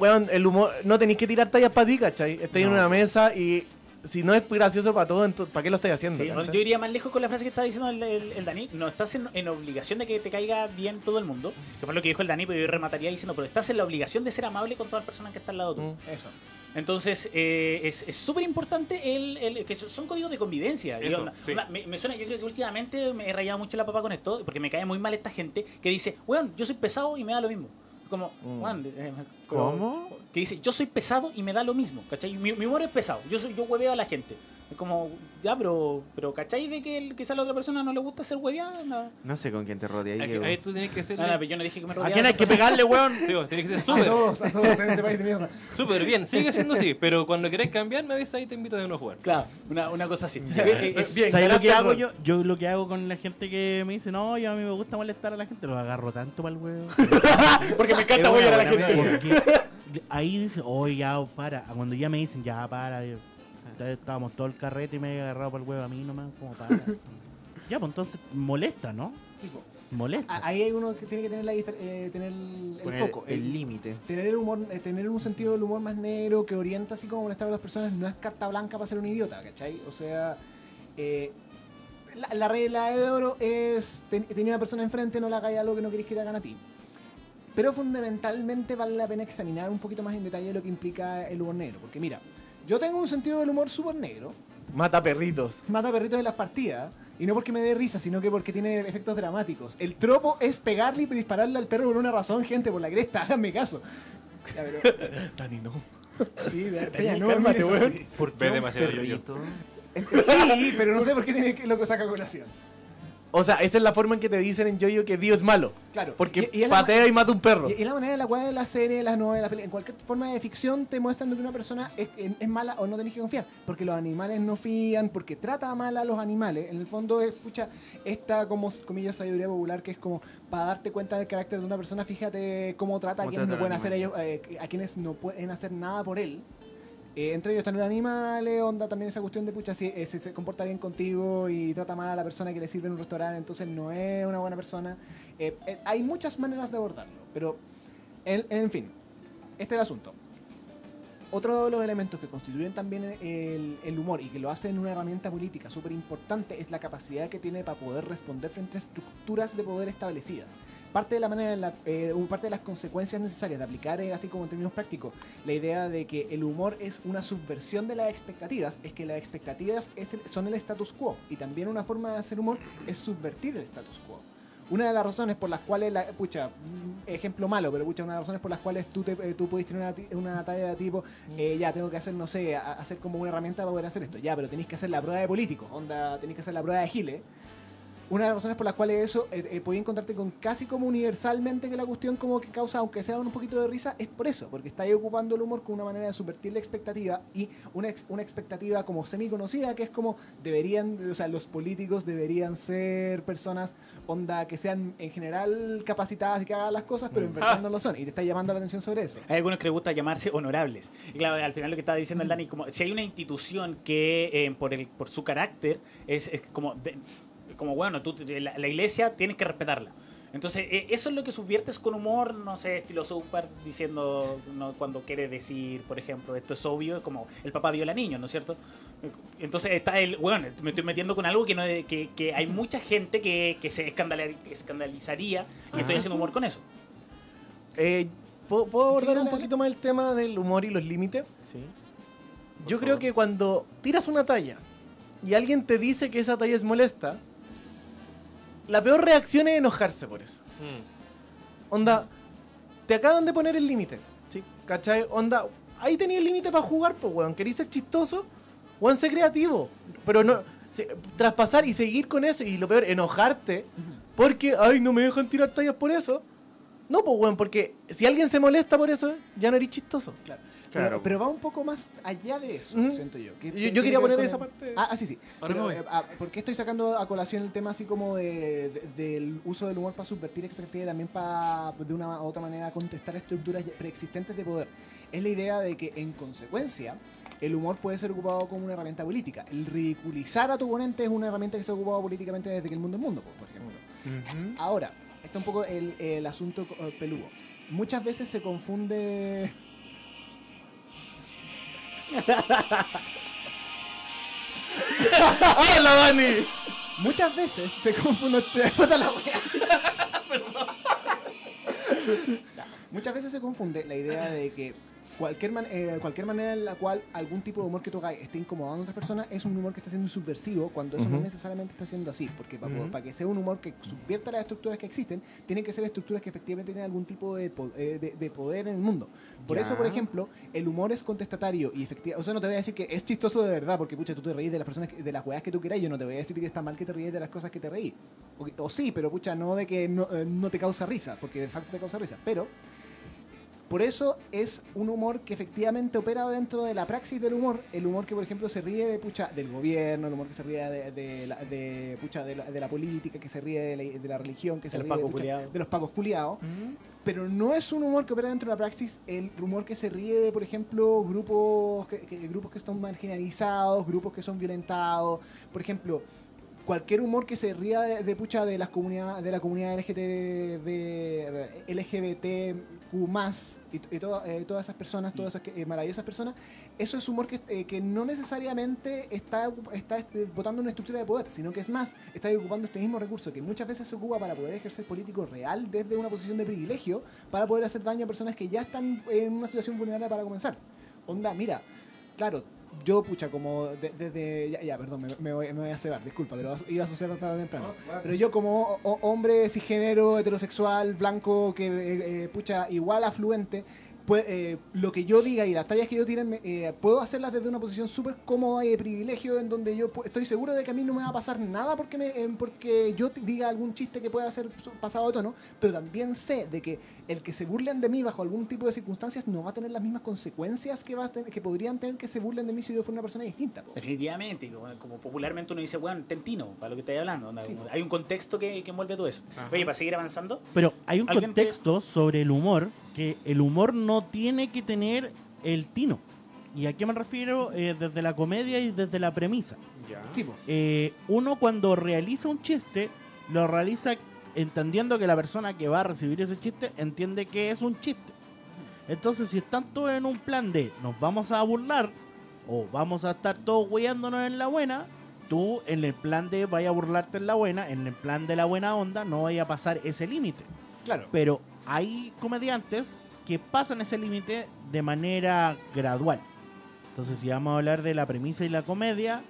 weón, el humor. No tenéis que tirar tallas para ti, ¿cachai? Estáis en No. una mesa y si no es gracioso para todos, entonces, ¿para qué lo estáis haciendo? Sí, yo iría más lejos con la frase que estaba diciendo el, el- el Dani. No estás en, en obligación de que te caiga bien todo el mundo. Que fue lo que dijo el Dani, pero yo remataría diciendo, pero estás en la obligación de ser amable con todas las personas que están al lado tuyo. Mm. Eso. Entonces, eh, es súper importante el, el- que son códigos de convivencia. Eso, onda- sí. onda, me, me suena, yo creo que últimamente me he rayado mucho la papa con esto, porque me cae muy mal esta gente que dice, weón, yo soy pesado y me da lo mismo. Como, Mm. weón, eh, ¿Cómo? Que dice, yo soy pesado y me da lo mismo, ¿cachai? Mi, mi humor es pesado, yo soy, yo hueveo a la gente. Es como, ya, pero, pero ¿cachai de que el- quizá a la otra persona no le gusta ser hueveada? No. No sé con quién te rodeas. Ahí, ahí tú tienes que ser. No, no, pero yo no dije que me ¿A rodeara. quién hay que pegarle, weón? *laughs* Vos, tienes que ser A súper, todos, a todos en este país de mierda. *laughs* súper bien. Sigue siendo así, pero cuando querés cambiar, me avisas y te invito a jugar. Claro, una, una cosa así. Ya. Eh, es- Bien, ¿Sabes lo que hago yo? Yo lo que hago con la gente que me dice, no, yo a mí me gusta molestar a la gente, los agarro tanto para el huevo. *laughs* Porque me encanta huevear a la gente. Porque ahí dice, oye, ya, para. Cuando ya me dicen, ya, para. yo- Estábamos todo el carrete y me he agarrado para el huevo a mí nomás, como para. *laughs* ya, pues entonces molesta, ¿no? Sí. Molesta. Ahí hay uno que tiene que tener, la difer- eh, tener el, foco. el límite. tener el humor, eh, tener un sentido del humor más negro que orienta así como molestar a las personas no es carta blanca para ser un idiota, ¿cachai? O sea, eh, la, la regla de oro es ten- tenía una persona enfrente, no le hagáis algo que no queréis que te hagan a ti. Pero fundamentalmente vale la pena examinar un poquito más en detalle lo que implica el humor negro. Porque mira, yo tengo un sentido del humor súper negro, Mata perritos. mata perritos en las partidas. Y no porque me dé risa, sino que porque tiene efectos dramáticos. El tropo es pegarle y dispararle al perro por una razón, gente, por la cresta, háganme caso. Ya, pero- *laughs* Dani, no. Sí, Peña, no cálmate, weón. ¿Por Ve demasiado yo-yo. perrito? Es que Sí, pero no sé por qué tiene que lo saca a colación. O sea, esa es la forma en que te dicen en Yoyo que Dio es malo. Claro. Porque y, y patea y mata un perro. y- y la manera en la cual la serie, las novelas, las peli- en cualquier forma de ficción te muestran que una persona es, es mala o no tenés que confiar. Porque los animales no fían, porque trata mal a los animales. En el fondo, escucha, esta como comillas sabiduría popular que es como para darte cuenta del carácter de una persona, fíjate cómo trata a quienes no pueden al hacer ellos, eh, a quienes no pueden hacer nada por él. Eh, entre ellos están los animales, onda también esa cuestión de pucha, si, eh, si se comporta bien contigo y trata mal a la persona que le sirve en un restaurante, entonces no es una buena persona. Eh, hay muchas maneras de abordarlo, pero en, en fin, este es el asunto. Otro de los elementos que constituyen también el, el humor y que lo hacen una herramienta política súper importante es la capacidad que tiene para poder responder frente a estructuras de poder establecidas. Parte de la manera, en la, eh, parte de las consecuencias necesarias de aplicar, eh, así como en términos prácticos, la idea de que el humor es una subversión de las expectativas, es que las expectativas es el- son el status quo y también una forma de hacer humor es subvertir el status quo. Una de las razones por las cuales, la, pucha, mm, ejemplo malo, pero pucha, una de las razones por las cuales tú, te, eh, tú puedes tener una, una talla de tipo, eh, ya tengo que hacer, no sé, a- hacer como una herramienta para poder hacer esto, ya, pero tenéis que hacer la prueba de político, onda, tenéis que hacer la prueba de Gile. Una de las razones por las cuales eso, eh, eh, podía encontrarte con casi como universalmente que la cuestión como que causa, aunque sea un poquito de risa, es por eso, porque estáis ocupando el humor como una manera de subvertir la expectativa y una, ex- una expectativa como semi conocida, que es como deberían, o sea, los políticos deberían ser personas, onda, que sean en general capacitadas y que hagan las cosas, pero en verdad no lo son, y te está llamando la atención sobre eso. Hay algunos que les gusta llamarse honorables. Y claro, al final lo que estaba diciendo el Dani, como si hay una institución que eh, por, el, por su carácter es, es como, de- como bueno, tú, la, la iglesia tienes que respetarla. Entonces, eh, eso es lo que subviertes con humor, no sé, estilo Super, diciendo no, cuando quiere decir, por ejemplo, esto es obvio, es como el papá viola niños, ¿no es cierto? Entonces está el, bueno, me estoy metiendo con algo que, no, que, que hay mucha gente que, que se escandala- escandalizaría y estoy haciendo humor con eso. Eh, ¿puedo, puedo abordar dale, un poquito más el tema del humor y los límites? Sí. Yo Por creo favor. que cuando tiras una talla y alguien te dice que esa talla es molesta, la peor reacción es enojarse por eso. Mm. Onda, te acaban de poner el límite. ¿sí? ¿Cachai? Onda, ahí tenía el límite para jugar, pues, weón. ¿Querís ser chistoso? Weón, sé creativo. Pero no, se- traspasar y seguir con eso y lo peor, enojarte porque, ay, no me dejan tirar tallas por eso. No, pues, weón, porque si alguien se molesta por eso, ya no eres chistoso. Claro. Claro. Pero, pero va un poco más allá de eso, Mm. siento yo. que Yo- yo que quería poner con esa parte. Ah, ah, sí, sí. Ahora Pero, me voy. eh, ah, ¿Por qué estoy sacando a colación el tema así como de, de- del uso del humor para subvertir expectativas y también para, de una u otra manera, contestar estructuras preexistentes de poder? Es la idea de que, en consecuencia, el humor puede ser ocupado como una herramienta política. El ridiculizar a tu oponente es una herramienta que se ha ocupado políticamente desde que el mundo es mundo, pues, por ejemplo. Ahora, está un poco el, el asunto eh, peludo. Muchas veces se confunde. ¡Hola, Dani! Muchas veces se confunde. *laughs* La. *laughs* Muchas veces se confunde la idea de que cualquier, man- eh, cualquier manera en la cual algún tipo de humor que tú hagas esté incomodando a otras personas es un humor que está siendo subversivo cuando eso no Ujú. necesariamente está siendo así. Porque para, Ujú. para que sea un humor que subvierta las estructuras que existen, tienen que ser estructuras que efectivamente tienen algún tipo de, po- eh, de, de poder en el mundo. Por Ya. eso, por ejemplo, el humor es contestatario y efectivamente. O sea, no te voy a decir que es chistoso de verdad, porque pucha, tú te reís de las personas, que- de las weas que tú quieras. Yo no te voy a decir que está mal que te ríes de las cosas que te reís. O, o sí, pero pucha, no de que no, eh, no te causa risa, porque de facto te causa risa. Pero por eso es un humor que efectivamente opera dentro de la praxis del humor. El humor que, por ejemplo, se ríe de pucha del gobierno, el humor que se ríe de, de la, de, pucha, de, la, de la política, que se ríe de la, de la religión, que se De ríe de, pacos pucha, de los pagos culiados. Pero no es un humor que opera dentro de la praxis, el humor que se ríe de, por ejemplo, grupos que, que- grupos que están marginalizados, grupos que son violentados. Por ejemplo, cualquier humor que se ría de, pucha de las comunidades de la comunidad LGTB, LGBTQ y, y to- eh, todas esas personas, todas esas eh, maravillosas personas, eso es humor que, eh, que no necesariamente está, está este, votando una estructura de poder, sino que es más, está ocupando este mismo recurso que muchas veces se ocupa para poder ejercer político real desde una posición de privilegio, para poder hacer daño a personas que ya están en una situación vulnerable para comenzar. Onda, mira, claro, yo, pucha, como de- desde. ya, ya, perdón, me, me voy, me voy a cebar, disculpa, pero iba a asociar tarde o temprano. Pero yo, como o- o- hombre cisgénero, heterosexual, blanco, que, eh, eh, pucha, igual afluente, pues, eh, lo que yo diga y las tallas que yo tire, me- eh, puedo hacerlas desde una posición súper cómoda y de privilegio, en donde yo estoy seguro de que a mí no me va a pasar nada porque, me, eh, porque yo diga algún chiste que pueda ser pasado de tono, pero también sé de que el que se burlen de mí bajo algún tipo de circunstancias no va a tener las mismas consecuencias que, va a tener- que podrían tener que se burlen de mí si yo fuera una persona distinta. po. Definitivamente, como, como popularmente uno dice, bueno, tentino, para lo que estáis hablando. Sí. Hay un contexto que, que envuelve todo eso. Oye, para seguir avanzando, Pero hay un ¿Alguien te- contexto sobre el humor que el humor no tiene que tener el tino. ¿Y a qué me refiero? Eh, desde la comedia y desde la premisa. Sí, po. Eh, uno cuando realiza un chiste, lo realiza entendiendo que la persona que va a recibir ese chiste entiende que es un chiste. Entonces, si están todos en un plan de nos vamos a burlar o vamos a estar todos weyándonos en la buena, tú en el plan de vaya a burlarte en la buena, en el plan de la buena onda, no vaya a pasar ese límite. Claro. Pero hay comediantes que pasan ese límite de manera gradual. Entonces, si vamos a hablar de la premisa y la comedia,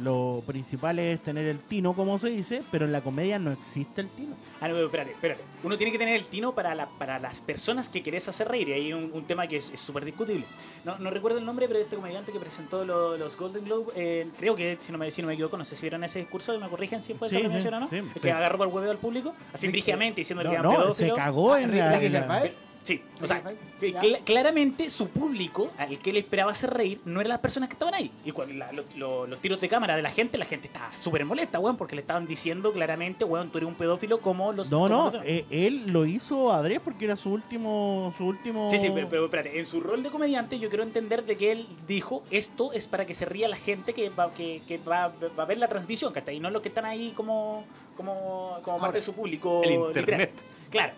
lo principal es tener el tino, como se dice, pero en la comedia no existe el tino. Ah, no, pero espérate, espérate. Uno tiene que tener el tino para, la, para las personas que querés hacer reír. Y hay un, un tema que es súper discutible. No, no recuerdo el nombre, pero este comediante que presentó lo- los Golden Globe, eh, creo que, si no, me, si no me equivoco, no sé si vieron ese discurso, me corrigen si fue Sí, esa sí, o no. sí, que agarró por el huevo al público, así Sí, brígidamente, diciendo que No, era no, se cagó en la... en la- Gervais. Sí, o sea, cl- claramente su público, al que le esperaba hacer reír, no eran las personas que estaban ahí. Y cuando la- lo- lo- los tiros de cámara de la gente, la gente estaba súper molesta, weón, porque le estaban diciendo claramente, weón, tú eres un pedófilo como los... No, no, los eh, él lo hizo adrés porque era su último... Su último... Sí, sí, pero, pero espérate, en su rol de comediante yo quiero entender de que él dijo esto es para que se ría la gente que va, que, que va, va a ver la transmisión, ¿cachai? Y no los que están ahí como, como, como parte de su público. El literal. internet. Claro.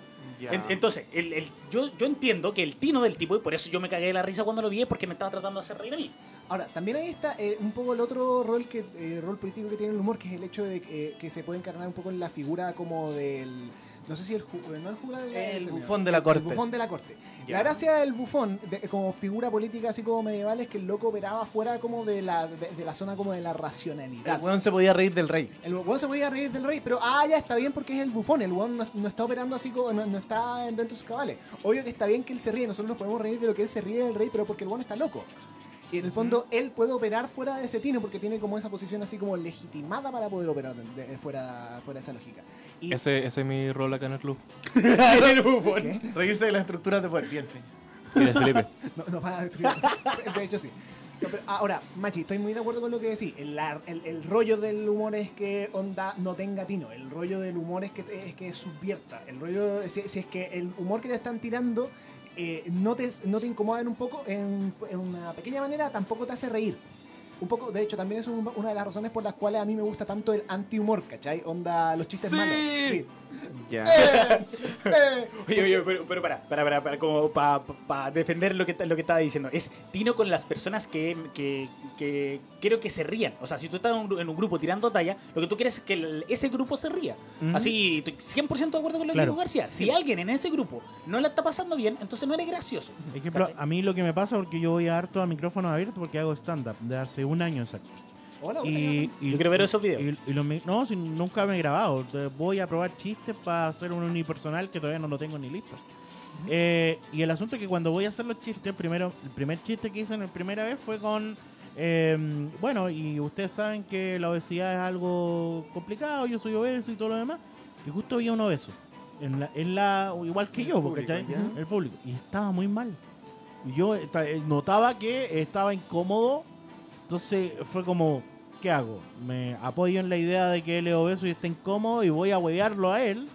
En- entonces, el, el- yo, yo entiendo que el tino del tipo, y por eso yo me cagué de la risa cuando lo vi, es porque me estaba tratando de hacer reír a mí. Ahora, también ahí está eh, un poco el otro rol que eh, rol político que tiene el humor, que es el hecho de que, que se puede encarnar un poco en la figura como del... No sé si el, ju- no el jurado, El término, bufón de la el- corte. El bufón de la corte. La gracia del bufón, de- como figura política así como medieval, es que el loco operaba fuera como de la, de, de la zona como de la racionalidad. El weón se podía reír del rey. El weón se podía reír del rey, pero ah, ya está bien porque es el bufón. El weón no, no está operando así como, no, no está dentro de sus cabales. Obvio que está bien que él se ríe, nosotros nos podemos reír de lo que él se ríe del rey, pero porque el weón está loco. Y en el fondo él puede operar fuera de ese tino porque tiene como esa posición así como legitimada para poder operar de- de- fuera, fuera de esa lógica. Y Ese, ese es mi rol acá en el club. *laughs* el bufón. Reírse de las estructuras de poder. Bien, fe. Y de Felipe. *laughs* no, nos van a destruir. *laughs* de hecho, sí. No, pero ahora, Machi, estoy muy de acuerdo con lo que decís. El, el- el rollo del humor es que onda no tenga tino. El rollo del humor es que, es que subvierta. El rollo, si, si es que el humor que te están tirando eh, no, te, no te incomodan un poco, en, en una pequeña manera tampoco te hace reír. Un poco, de hecho, también es un- una de las razones por las cuales a mí me gusta tanto el anti-humor, ¿cachai? Onda, los chistes Sí. malos. Sí. Ya. Eh, eh. Oye, oye, pero, pero para, para, para, para, como para defender lo que, lo que estaba diciendo. Es Tino con las personas que, que, que quiero que se rían. O sea, si tú estás en un, en un grupo tirando talla, lo que tú quieres es que el- ese grupo se ría. Ujú. Así, estoy 100% de acuerdo con lo que Claro. dijo García. Si alguien en ese grupo no la está pasando bien, entonces no eres gracioso. Ejemplo, ¿Cachai? a mí lo que me pasa porque yo voy harto a micrófono abierto porque hago stand-up de hace un año exacto. Hola, hola, Y, y- Yo quiero ver esos videos. y- y los mi- no, si nunca me he grabado. Voy a probar chistes para hacer un unipersonal que todavía no lo tengo ni listo. Eh, y el asunto es que cuando voy a hacer los chistes, primero, el primer chiste que hice en la primera vez fue con. eh, bueno, y ustedes saben que la obesidad es algo complicado, yo soy obeso y todo lo demás. Y justo había un obeso. En la, en la, igual que yo, público, ¿cachai? el público. Y estaba muy mal. Y yo eh, notaba que estaba incómodo. Entonces fue como, ¿qué hago? ¿Me apoyo en la idea de que él es obeso y está incómodo y voy a huevearlo a él?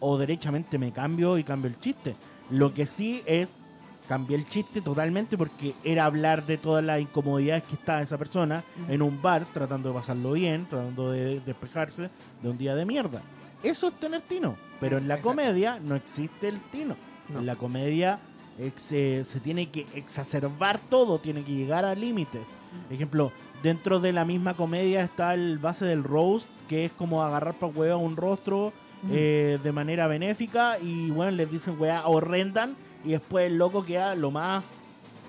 ¿O derechamente me cambio y cambio el chiste? Lo que sí es, cambié el chiste totalmente porque era hablar de todas las incomodidades que estaba esa persona en un bar, tratando de pasarlo bien, tratando de despejarse de un día de mierda. Eso es tener tino. Pero en la Exacto. comedia no existe el tino. No. En la comedia ex- se, se tiene que exacerbar todo, tiene que llegar a límites. Ejemplo, dentro de la misma comedia está el base del roast, que es como agarrar para huevo un rostro eh, de manera benéfica y bueno, les dicen weá horrendan y después el loco queda lo más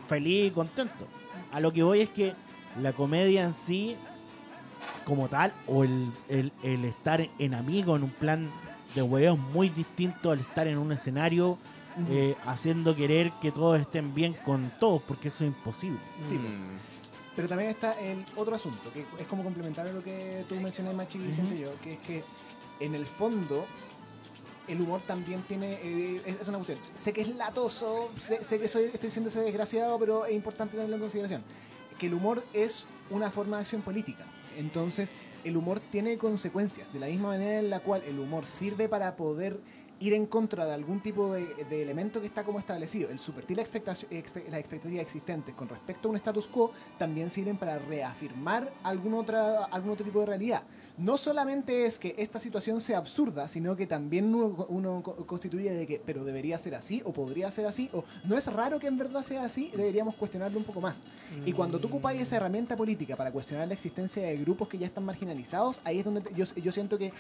feliz y contento. A lo que voy es que la comedia en sí, como tal, o el, el- el estar en amigo en un plan de hueveo es muy distinto al estar en un escenario eh, haciendo querer que todos estén bien con todos, porque eso es imposible. Sí, Mm. Pero también está el otro asunto, que es como complementario a lo que tú mencionas, Machi, y siento yo, que es que en el fondo el humor también tiene, eh, es, es una cuestión. Sé que es latoso, sé, sé que soy, estoy siendo ese desgraciado, pero es importante tenerlo en consideración. Que el humor es una forma de acción política. Entonces, el humor tiene consecuencias, de la misma manera en la cual el humor sirve para poder ir en contra de algún tipo de, elemento que está como establecido. El subvertir la expectación- expe- las expectativas existentes con respecto a un status quo también sirven para reafirmar algún, otra, algún otro tipo de realidad. No solamente es que esta situación sea absurda, sino que también uno, uno co- constituye de que, pero debería ser así, o podría ser así, o no es raro que en verdad sea así, deberíamos cuestionarlo un poco más. Y cuando tú ocupáis esa herramienta política para cuestionar la existencia de grupos que ya están marginalizados, ahí es donde yo, yo siento que,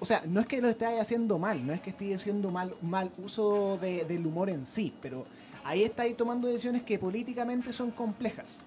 o sea, no es que lo estés haciendo mal, no es que estés haciendo mal, mal uso de- del humor en sí, pero ahí estáis tomando decisiones que políticamente son complejas.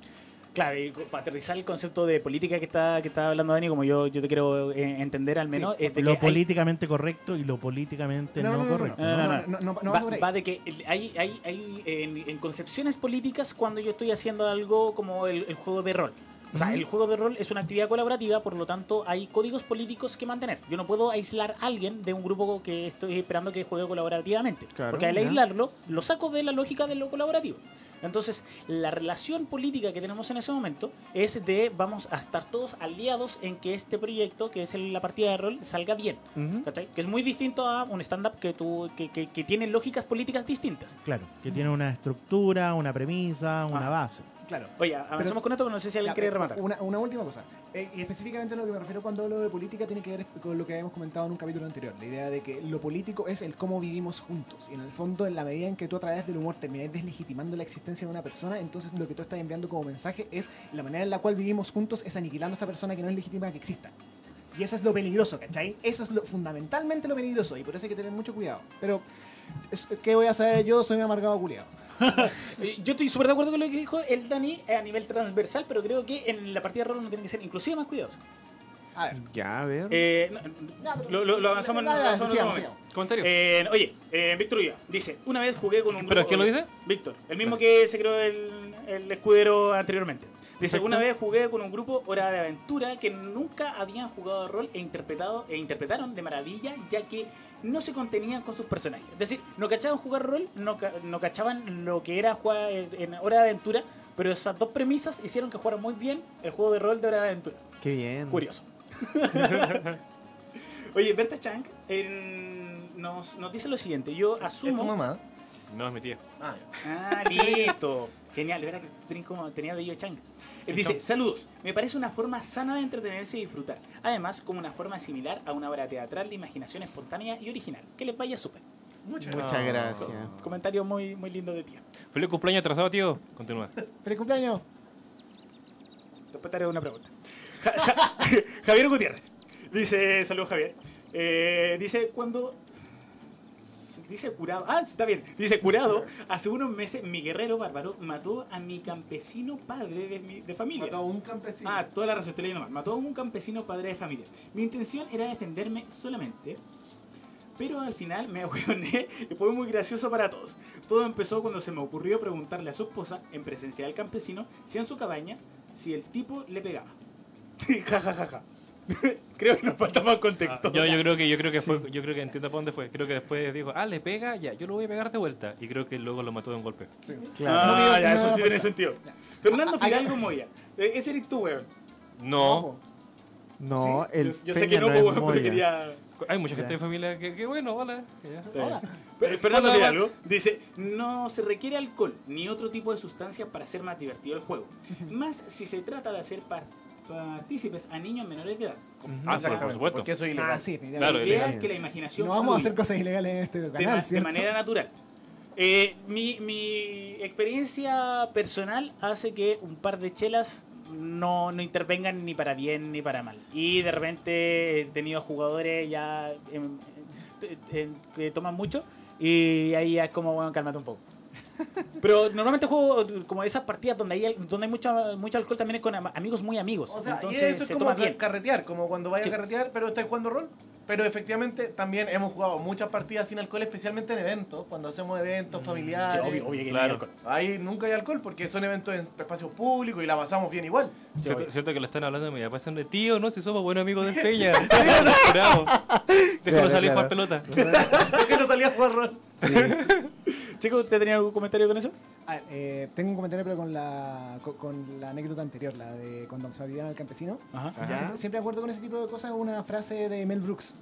Claro, y para aterrizar el concepto de política que está, que está hablando Dani, como yo, yo te quiero eh, entender al menos, Sí, es de lo que hay- políticamente correcto y lo políticamente no, correcto. no, no, no. no, no, no va va, sobre ahí. va de que hay, hay, hay en, en concepciones políticas cuando yo estoy haciendo algo como el, el juego de rol. O sea, el juego de rol es una actividad colaborativa, por lo tanto hay códigos políticos que mantener. Yo no puedo aislar a alguien de un grupo que estoy esperando que juegue colaborativamente. Claro, porque al aislarlo, lo saco de la lógica de lo colaborativo. Entonces, la relación política que tenemos en ese momento es de vamos a estar todos aliados en que este proyecto, que es la partida de rol, salga bien. Ujú. ¿Cachai? Que es muy distinto a un stand-up que, tú- que, que- que tiene lógicas políticas distintas. Claro, que tiene una estructura, una premisa, una Ah. base. Claro. Oye, avancemos Pero- con esto, pero no sé si alguien Ya, quiere eh, rematar. Una, una última cosa. Eh, y específicamente a lo que me refiero cuando hablo de política tiene que ver con lo que habíamos comentado en un capítulo anterior. La idea de que lo político es el cómo vivimos juntos. Y en el fondo, en la medida en que tú a través del humor termináis deslegitimando la existencia de una persona, entonces lo que tú estás enviando como mensaje es la manera en la cual vivimos juntos es aniquilando a esta persona que no es legítima que exista. Y eso es lo peligroso, ¿cachai? Eso es lo, fundamentalmente lo peligroso y por eso hay que tener mucho cuidado. Pero, ¿qué voy a saber yo? Soy un amargado culiado. *laughs* Eh, Yo estoy súper de acuerdo con lo que dijo el Dani eh, a nivel transversal, pero creo que en la partida de rol uno tiene que ser inclusive más cuidadoso. A ver. Ya, a ver. Eh, no, lo, lo- lo avanzamos en avanzamos sigamos, sigamos. Comentario. Eh, oye, eh, Víctor Ulloa dice, una vez jugué con un ¿Pero quién lo dice? Víctor, el mismo que se creó el, el escudero anteriormente. Dice, una vez jugué con un grupo Hora de Aventura que nunca habían jugado rol e interpretado e interpretaron de maravilla, ya que no se contenían con sus personajes. Es decir, no cachaban jugar rol, no, ca- no cachaban lo que era jugar en Hora de Aventura, pero esas dos premisas hicieron que jugaran muy bien el juego de rol de Hora de Aventura. Qué bien. Curioso. *laughs* Oye, Berta Chang en- nos, nos dice lo siguiente. Yo ¿Es tu asumo. mamá? No, es mi tía. Ah, Ah, *laughs* listo. Genial, verá que tenía como tenía bello changa. Él dice, saludos, me parece una forma sana de entretenerse y disfrutar. Además, como una forma similar a una obra teatral de imaginación espontánea y original. Que les vaya súper. muchas Muchas gracias. Comentario muy, muy lindo de tía. Feliz cumpleaños atrasado, tío. Continúa. ¡Feliz cumpleaños! Después te haré una pregunta. Ja- ja- *laughs* Javier Gutiérrez. Dice, saludos Javier. Eh, dice, cuando... Dice curado. Ah, está bien. Dice curado. Hace unos meses mi guerrero bárbaro mató a mi campesino padre de, mi, de familia. Mató a un campesino. Ah, toda la razón, estoy leyendo mal. Mató a un campesino padre de familia. Mi intención era defenderme solamente, pero al final me *laughs* ahueoné y fue muy gracioso para todos. Todo empezó cuando se me ocurrió preguntarle a su esposa, en presencia del campesino, si en su cabaña, si el tipo le pegaba. *laughs* ja, ja, ja, ja. *laughs* Creo que nos falta más contexto. Yo, yo creo que yo creo que fue, yo creo que entiendo por dónde fue. Creo que después dijo, ah, le pega, ya, yo lo voy a pegar de vuelta. Y creo que luego lo mató de un golpe. Ah, No, ya, no, eso no, sí no, tiene no. sentido. Fernando Ah, Fidalgo Moya. Eh, Ese eres tú, weón. No, No, el yo, yo sé que no, weón, pero Moya. quería... hay mucha gente de familia que, que bueno, hola. Hola. Pero Fernando Fidalgo dice, no se requiere alcohol ni otro tipo de sustancias para hacer más divertido el juego. *laughs* Más si se trata de hacer par- partícipes a niños menores de edad. Ah, por, supuesto. Porque eso es ilegal. Ah, sí, Claro, la idea ilegal. es que la imaginación No vamos a hacer cosas ilegales en este de, canal, de manera natural. Eh, mi, mi experiencia personal hace que un par de chelas no, no intervengan ni para bien ni para mal. Y de repente he tenido jugadores ya que toman mucho y ahí es como, bueno, cálmate un poco. Pero normalmente juego como esas partidas donde hay, donde hay mucho, mucho alcohol también es con am- amigos muy amigos. O sea, Entonces y eso es se como toma bien. carretear, como cuando vayas Sí. a carretear, pero estáis jugando rol. Pero efectivamente también hemos jugado muchas partidas sin alcohol, especialmente en eventos, cuando hacemos eventos Sí, familiares. obvio, obvio que no hay Claro. alcohol. Ahí nunca hay alcohol porque son eventos en espacios públicos y la pasamos bien igual. Cierto, cierto que le están hablando de mi papá de tío, no, si somos buenos amigos del *laughs* Peña. *laughs* Déjalo Claro, salir claro. jugar pelota. *laughs* ¿Por qué no salía a jugar rol? Chicos, ¿usted tenía algún comentario con eso? Ah, eh, tengo un comentario, pero con la, con, con la anécdota anterior, la de cuando se olvidaron al campesino. Ajá. Ajá. Siempre, siempre acuerdo con ese tipo de cosas una frase de Mel Brooks.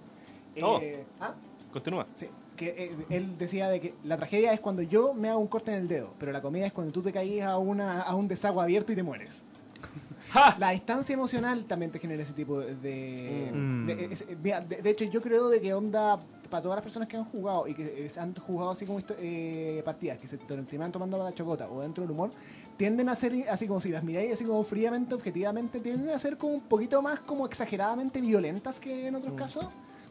Eh, Oh. ah, Continúa. sí, que eh, él decía de que la tragedia es cuando yo me hago un corte en el dedo, pero la comedia es cuando tú te caís a, una, a un desagüe abierto y te mueres. La distancia emocional también te genera ese tipo de... de- Mm. de- es- mira, de- de hecho, yo creo de que onda, para todas las personas que han jugado y que eh, han jugado así como eh, partidas, que se terminan tomando la chocota o dentro del humor, tienden a ser, así como si las miráis así como fríamente, objetivamente, tienden a ser como un poquito más como exageradamente violentas que en otros casos.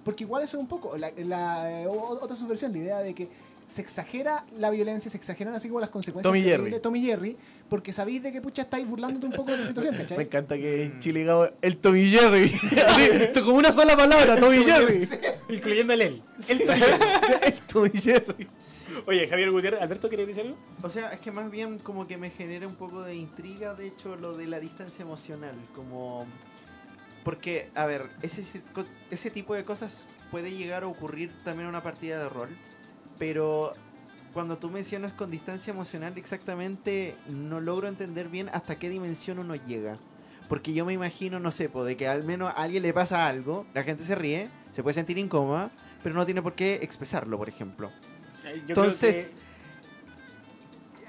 Porque igual eso es un poco, la, la- eh, otra subversión, la idea de que se exagera la violencia, se exageran así como las consecuencias. Tommy Jerry. Tommy Jerry, porque sabéis de que pucha estáis burlándote un poco de la situación, *laughs* Me ¿cachai? encanta que en Chile diga el Tommy Jerry. *laughs* Así, como una sola palabra, Tommy Jerry. Incluyendo el él. *laughs* El el Tommy Jerry. Oye, Javier Gutiérrez, Alberto, ¿querés decir algo? O sea, es que más bien como que me genera un poco de intriga, de hecho, lo de la distancia emocional, como... Porque, a ver, ese, ese tipo de cosas puede llegar a ocurrir también en una partida de rol, pero cuando tú mencionas con distancia emocional exactamente, no logro entender bien hasta qué dimensión uno llega. Porque yo me imagino, no sé, po, de que al menos a alguien le pasa algo, la gente se ríe, se puede sentir incómoda, pero no tiene por qué expresarlo, por ejemplo. Entonces,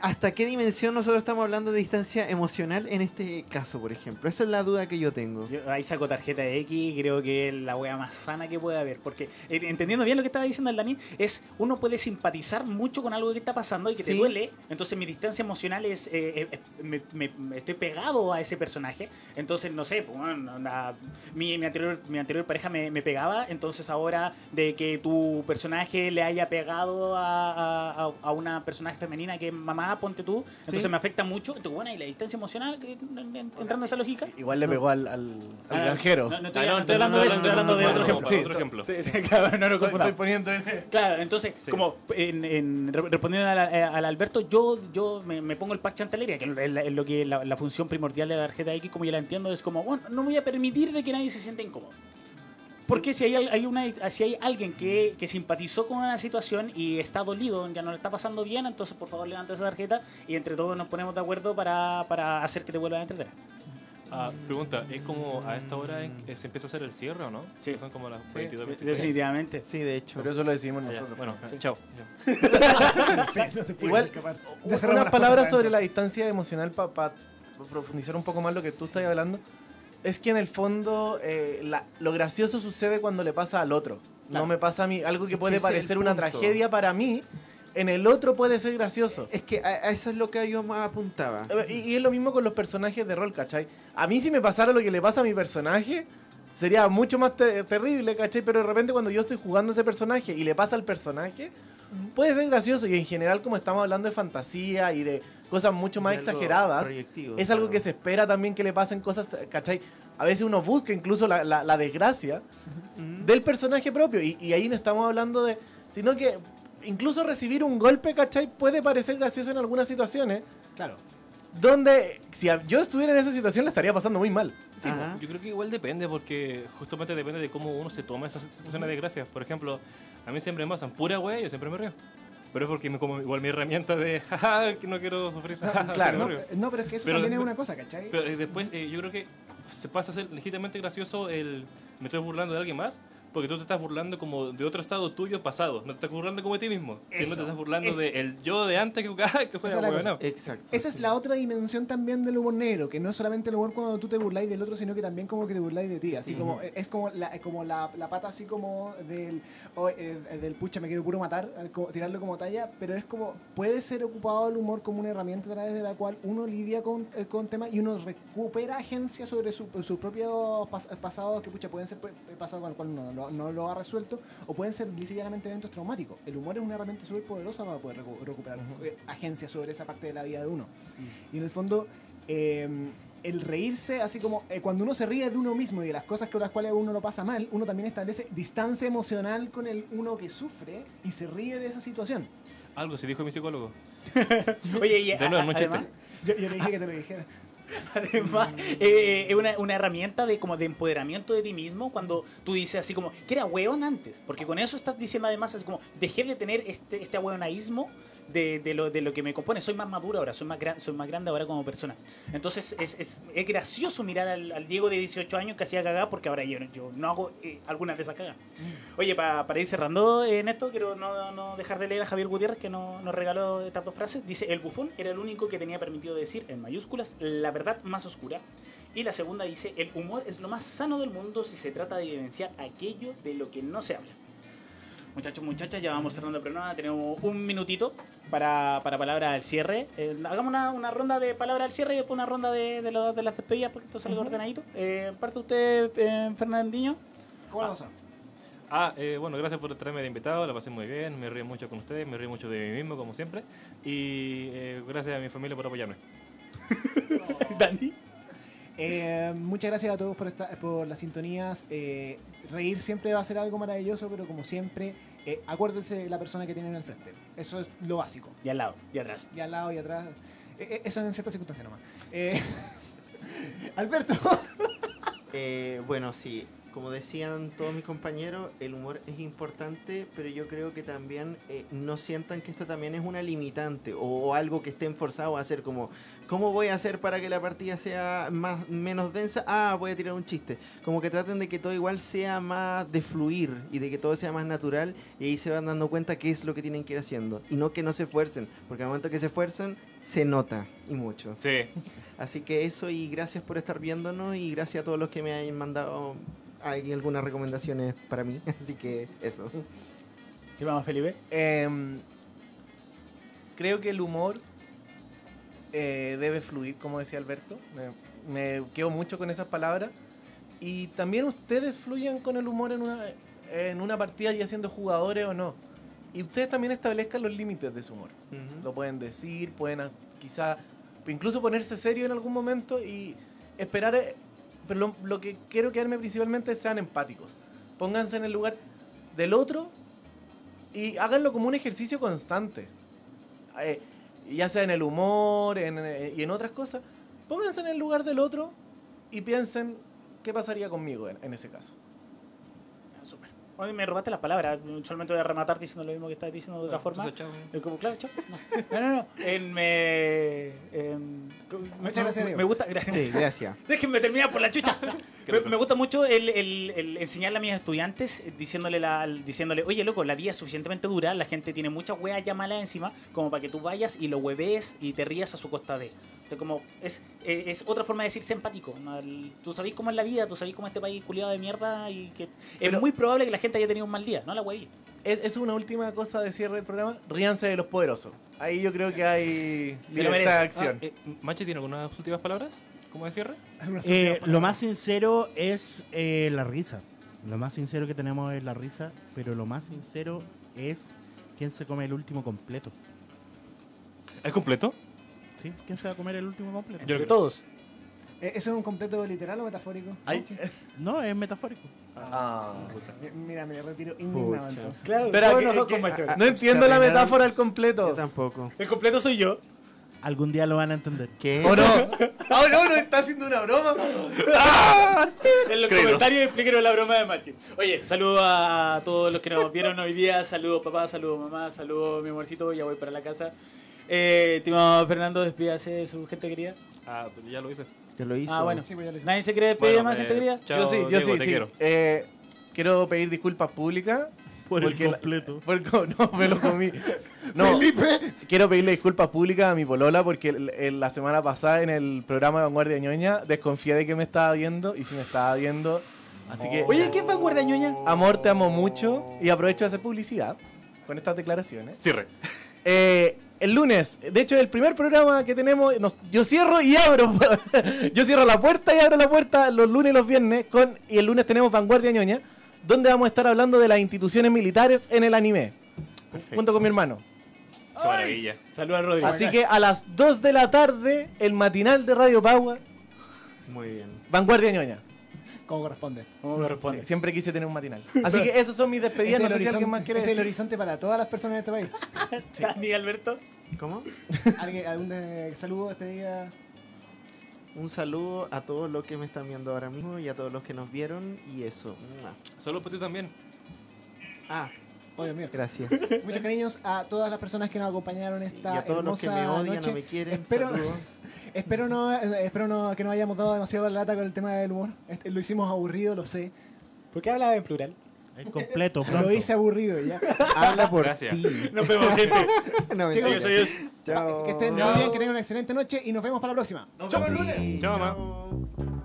¿hasta qué dimensión nosotros estamos hablando de distancia emocional en este caso, por ejemplo? Esa es la duda que yo tengo. Yo ahí saco tarjeta de X creo que es la wea más sana que puede haber. Porque eh, entendiendo bien lo que estaba diciendo el Dani, es uno puede simpatizar mucho con algo que está pasando y que te Sí. duele. Entonces mi distancia emocional es. eh, eh, me, me- me estoy pegado a ese personaje. Entonces, no sé, pues, bueno, onda, mi, mi anterior, mi anterior pareja me, me pegaba. Entonces ahora de que tu personaje le haya pegado a- a- a una personaje femenina que es mamá, ponte tú. Entonces Sí. me afecta mucho. Entonces, bueno, y la distancia emocional, que, entrando en esa lógica. Igual le pegó al, al, al Ah, granjero. No, no estoy, Ah, no, hablando de eso, estoy hablando de otro ejemplo. sí, Otro ejemplo. Sí, sí, *laughs* claro, no lo Estoy, poniendo en- Claro, entonces, Sí. como en, en- re- respondiendo al, eh, al Alberto, yo, yo me, me pongo el parche antelería, que es la- es lo que la, la función primordial de la tarjeta X, como yo la entiendo, es como, bueno, no voy a permitir de que nadie se sienta incómodo. Porque si hay, hay una, si hay alguien que, que simpatizó con una situación y está dolido, ya no le está pasando bien, entonces por favor levanta esa tarjeta y entre todos nos ponemos de acuerdo para, para hacer que te vuelvas a entretener. Ah, pregunta, ¿es como a esta hora en- eh, se empieza a hacer el cierre o no? Sí. Que Son como las 22, 26. Definitivamente. Sí, de hecho. Pero eso lo decimos Ah, nosotros. Bueno, Sí. chao. *laughs* Igual, unas palabras sobre la distancia emocional para profundizar un poco más lo que tú estás hablando. Es que en el fondo eh, la- lo gracioso sucede cuando le pasa al otro. Claro. No me pasa a mí. Algo que Es puede parecer una tragedia para mí, en el otro puede ser gracioso. Es que a, a eso es lo que yo más apuntaba. Eh, Y, y es lo mismo con los personajes de rol, ¿cachai? A mí si me pasara lo que le pasa a mi personaje, sería mucho más te- terrible, ¿cachai? Pero de repente cuando yo estoy jugando ese personaje y le pasa al personaje, puede ser gracioso. Y en general como estamos hablando de fantasía y de cosas mucho más algo exageradas, es algo claro. que se espera también que le pasen cosas, ¿cachai? A veces uno busca incluso la, la- la desgracia del personaje propio. Y, y ahí no estamos hablando de... Sino que incluso recibir un golpe, ¿cachai? Puede parecer gracioso en algunas situaciones. Claro. Donde si yo estuviera en esa situación la estaría pasando muy mal. Sí. Yo creo que igual depende, porque justamente depende de cómo uno se toma esas situaciones de gracia. Por ejemplo, a mí siempre me pasan pura wea y yo siempre me río. Pero es porque me como igual mi herramienta de, *laughs* jaja, que no quiero sufrir. jaja, *laughs* Claro. No, no, pero es que eso Pero también es después- una cosa, ¿cachai? Pero eh, después eh, yo creo que se pasa a ser legítimamente gracioso el me estoy burlando de alguien más, porque tú te estás burlando como de otro estado tuyo pasado. No te estás burlando como de ti mismo, sino Eso, te estás burlando es- de el yo de antes que, *laughs* que soy Esa es la. Exacto. Esa es la otra dimensión también del humor negro, que no es solamente el humor cuando tú te burláis del otro, sino que también como que te burláis de ti. Así como, es como la, es como la, la pata así como del, oh, eh, del pucha, me quiero puro matar, como- tirarlo como talla, pero es como, puede ser ocupado el humor como una herramienta a través de la cual uno lidia con, eh, con temas y uno recupera agencia sobre su- sus propios pas- pasados, que pucha, pueden ser pasados con el cual uno no, no lo ha resuelto, o pueden ser llanamente eventos traumáticos. El humor es una herramienta súper poderosa para poder recu- recuperar eh, agencia sobre esa parte de la vida de uno. Y en el fondo, eh, el reírse, así como eh, cuando uno se ríe de uno mismo y de las cosas con las cuales uno lo pasa mal, uno también establece distancia emocional con el uno que sufre y se ríe de esa situación. Algo se dijo mi psicólogo. *laughs* Oye, y De nuevo, a- no además. Yo, yo le dije que te lo dijera. *laughs* además eh, es una, herramienta de como de empoderamiento de ti mismo cuando tú dices así como que era weón antes, porque con eso estás diciendo además es como dejé de tener este este ahueonaísmo de, de lo, de lo que me compone, soy más maduro ahora, soy más, gran, soy más grande ahora como persona. Entonces es, es, es gracioso mirar al, al Diego de 18 años que hacía cagada porque ahora yo, yo no hago eh, algunas de esas cagadas. Oye, pa- para ir cerrando en esto, quiero no, no dejar de leer a Javier Gutiérrez que no- nos regaló estas dos frases. Dice, el bufón era el único que tenía permitido decir, en mayúsculas, la verdad más oscura. Y la segunda dice, el humor es lo más sano del mundo si se trata de evidenciar aquello de lo que no se habla. Muchachos, muchachas, ya vamos cerrando el programa. Tenemos un minutito para, para palabras al cierre. Eh, hagamos una, una ronda de palabras al cierre y después una ronda de, de, lo- de las despedidas porque esto salga ordenadito. Eh, parte usted, eh, Fernandinho. ¿Cómo pasó? Ah, eh, bueno, gracias por traerme de invitado, la pasé muy bien, me río mucho con ustedes, me río mucho de mí mismo, como siempre, y eh, gracias a mi familia por apoyarme. *laughs* Dani. Eh, muchas gracias a todos por, esta, por las sintonías. Eh, reír siempre va a ser algo maravilloso, pero como siempre, eh, acuérdense de la persona que tienen al frente. Eso es lo básico. Y al lado, y atrás. Y al lado y atrás. Eh, eh, eso en ciertas circunstancias nomás. Eh, *laughs* Alberto. Eh, bueno, sí, como decían todos mis compañeros, el humor es importante, pero yo creo que también eh, no sientan que esto también es una limitante o, o algo que estén forzados a hacer como, ¿cómo voy a hacer para que la partida sea más menos densa? Ah, voy a tirar un chiste. Como que traten de que todo igual sea más de fluir y de que todo sea más natural y ahí se van dando cuenta qué es lo que tienen que ir haciendo y no que no se esfuercen, porque al momento que se esfuerzan se nota y mucho. Sí, Así que eso y gracias por estar viéndonos y gracias a todos los que me hayan mandado hay algunas recomendaciones para mí. *laughs* Así que eso. ¿Qué vamos, Felipe? Em, creo que el humor eh, debe fluir, como decía Alberto. Me, me quedo mucho con esas palabras. Y también ustedes fluyan con el humor en una, en una partida, ya siendo jugadores o no. Y ustedes también establezcan los límites de su humor. Lo pueden decir, pueden quizá incluso ponerse serio en algún momento y esperar. eh, Pero lo, lo que quiero quedarme principalmente es sean empáticos. Pónganse en el lugar del otro y háganlo como un ejercicio constante. Eh, ya sea en el humor en, eh, y en otras cosas. Pónganse en el lugar del otro y piensen qué pasaría conmigo en, en ese caso. Súper. Me robaste las palabras. Solamente voy a rematar diciendo lo mismo que estás diciendo de otra forma. Entonces, chao. Como, claro, chao. No, no, no. no. En, me- en- me, Muchas gracias, me- Diego. me gusta. gracias. Sí, gracias. *laughs* Déjenme terminar por la chucha. *laughs* me, me gusta mucho el, el- el enseñarle a mis estudiantes eh, diciéndole, la, diciéndole, oye, loco, la vida es suficientemente dura, la gente tiene muchas weas ya malas encima, como para que tú vayas y lo hueves y te rías a su costa de. Entonces, como, es, eh, es otra forma de decir ser empático. Tú sabés cómo es la vida, tú sabés cómo es este país culiado de mierda y que es Pero- muy probable que la gente haya tenido un mal día, no la hueví. Es, es una última cosa de cierre del programa. Ríanse de los poderosos. Ahí yo creo que hay libertad de acción. Ah, eh, ¿Machi tiene algunas últimas palabras? ¿Cómo de cierre? Eh, lo más sincero es eh, la risa. Lo más sincero que tenemos es la risa, pero lo más sincero es quién se come el último completo. ¿Es completo? ¿Sí? ¿Quién se va a comer el último completo? Yo creo- todos. Eh, ¿Eso es un completo literal o metafórico? Ay, No, es metafórico. ah. Mi- Mira, me retiro indignado entonces. Claro, que- nosotros que- con Macho. no entiendo la metáfora del Yo completo. tampoco. El completo soy yo. Algún día lo van a entender. ¿Qué? ¿O no? *laughs* Ah, no, no, está haciendo una broma. *laughs* En los comentarios explíquenos la broma de Machi. Oye, saludos a todos los que nos vieron hoy día. Saludos papá, saludos mamá, saludos mi amorcito. Ya voy para la casa. Eh, estimado Fernando, despídase de su gente querida. Ah, pues ya lo hice. Que lo hizo. Ah, bueno. Sí, pues ya lo hice. ¿Nadie se quiere despedir Bueno, más, eh, gente querida? Chao, yo sí, yo Diego, sí, te sí. quiero. Eh, quiero pedir disculpas públicas. Por el la- completo. Porque, *laughs* no, me lo comí. *laughs* No, quiero pedirle disculpas públicas a mi polola porque el- el- la semana pasada en el programa de Vanguardia Ñoña desconfié de que me estaba viendo y si me estaba viendo. Así que, Oye, ¿qué es Vanguardia Ñoña? amor, te amo mucho y aprovecho de hacer publicidad con estas declaraciones. Cierre. Eh, el lunes, de hecho, el primer programa que tenemos, nos- yo cierro y abro. *laughs* yo cierro la puerta y abro la puerta los lunes y los viernes. Con, y el lunes tenemos Vanguardia Ñoña, donde vamos a estar hablando de las instituciones militares en el anime. Junto con mi hermano. Qué maravilla. Saludos a Rodrigo. Así que a las 2 de la tarde, el matinal de Radio Power, Muy bien. Vanguardia Ñoña. Como corresponde. ¿Cómo me responde? Sí, siempre quise tener un matinal. Así que esos son mis despedidas. Es No el sé si alguien más quiere es el horizonte para todas las personas en este país. *laughs* Dani Alberto. ¿Cómo? ¿Alguien, ¿Algún eh, saludo, despedida? Un saludo a todos los que me están viendo ahora mismo y a todos los que nos vieron y eso. Solo para ti también. Ah, Oh, Dios mío. gracias. *laughs* Muchos cariños a todas las personas que nos acompañaron esta y a todos los que me hermosa odian noche. o me quieren. Espero, saludos. *laughs* espero, no, eh, espero no, que no hayamos dado demasiado la lata con el tema del humor. Este, lo hicimos aburrido, lo sé. ¿Por qué hablaba en plural? El completo, pronto. Lo hice aburrido ya. Habla por Gracias. ti. Nos vemos, gente. *laughs* No, Chicos, mentira. Yo soy Dios. Chao. Que estén muy bien, que tengan una excelente noche y nos vemos para la próxima. Nos vemos el lunes. Chao, mamá.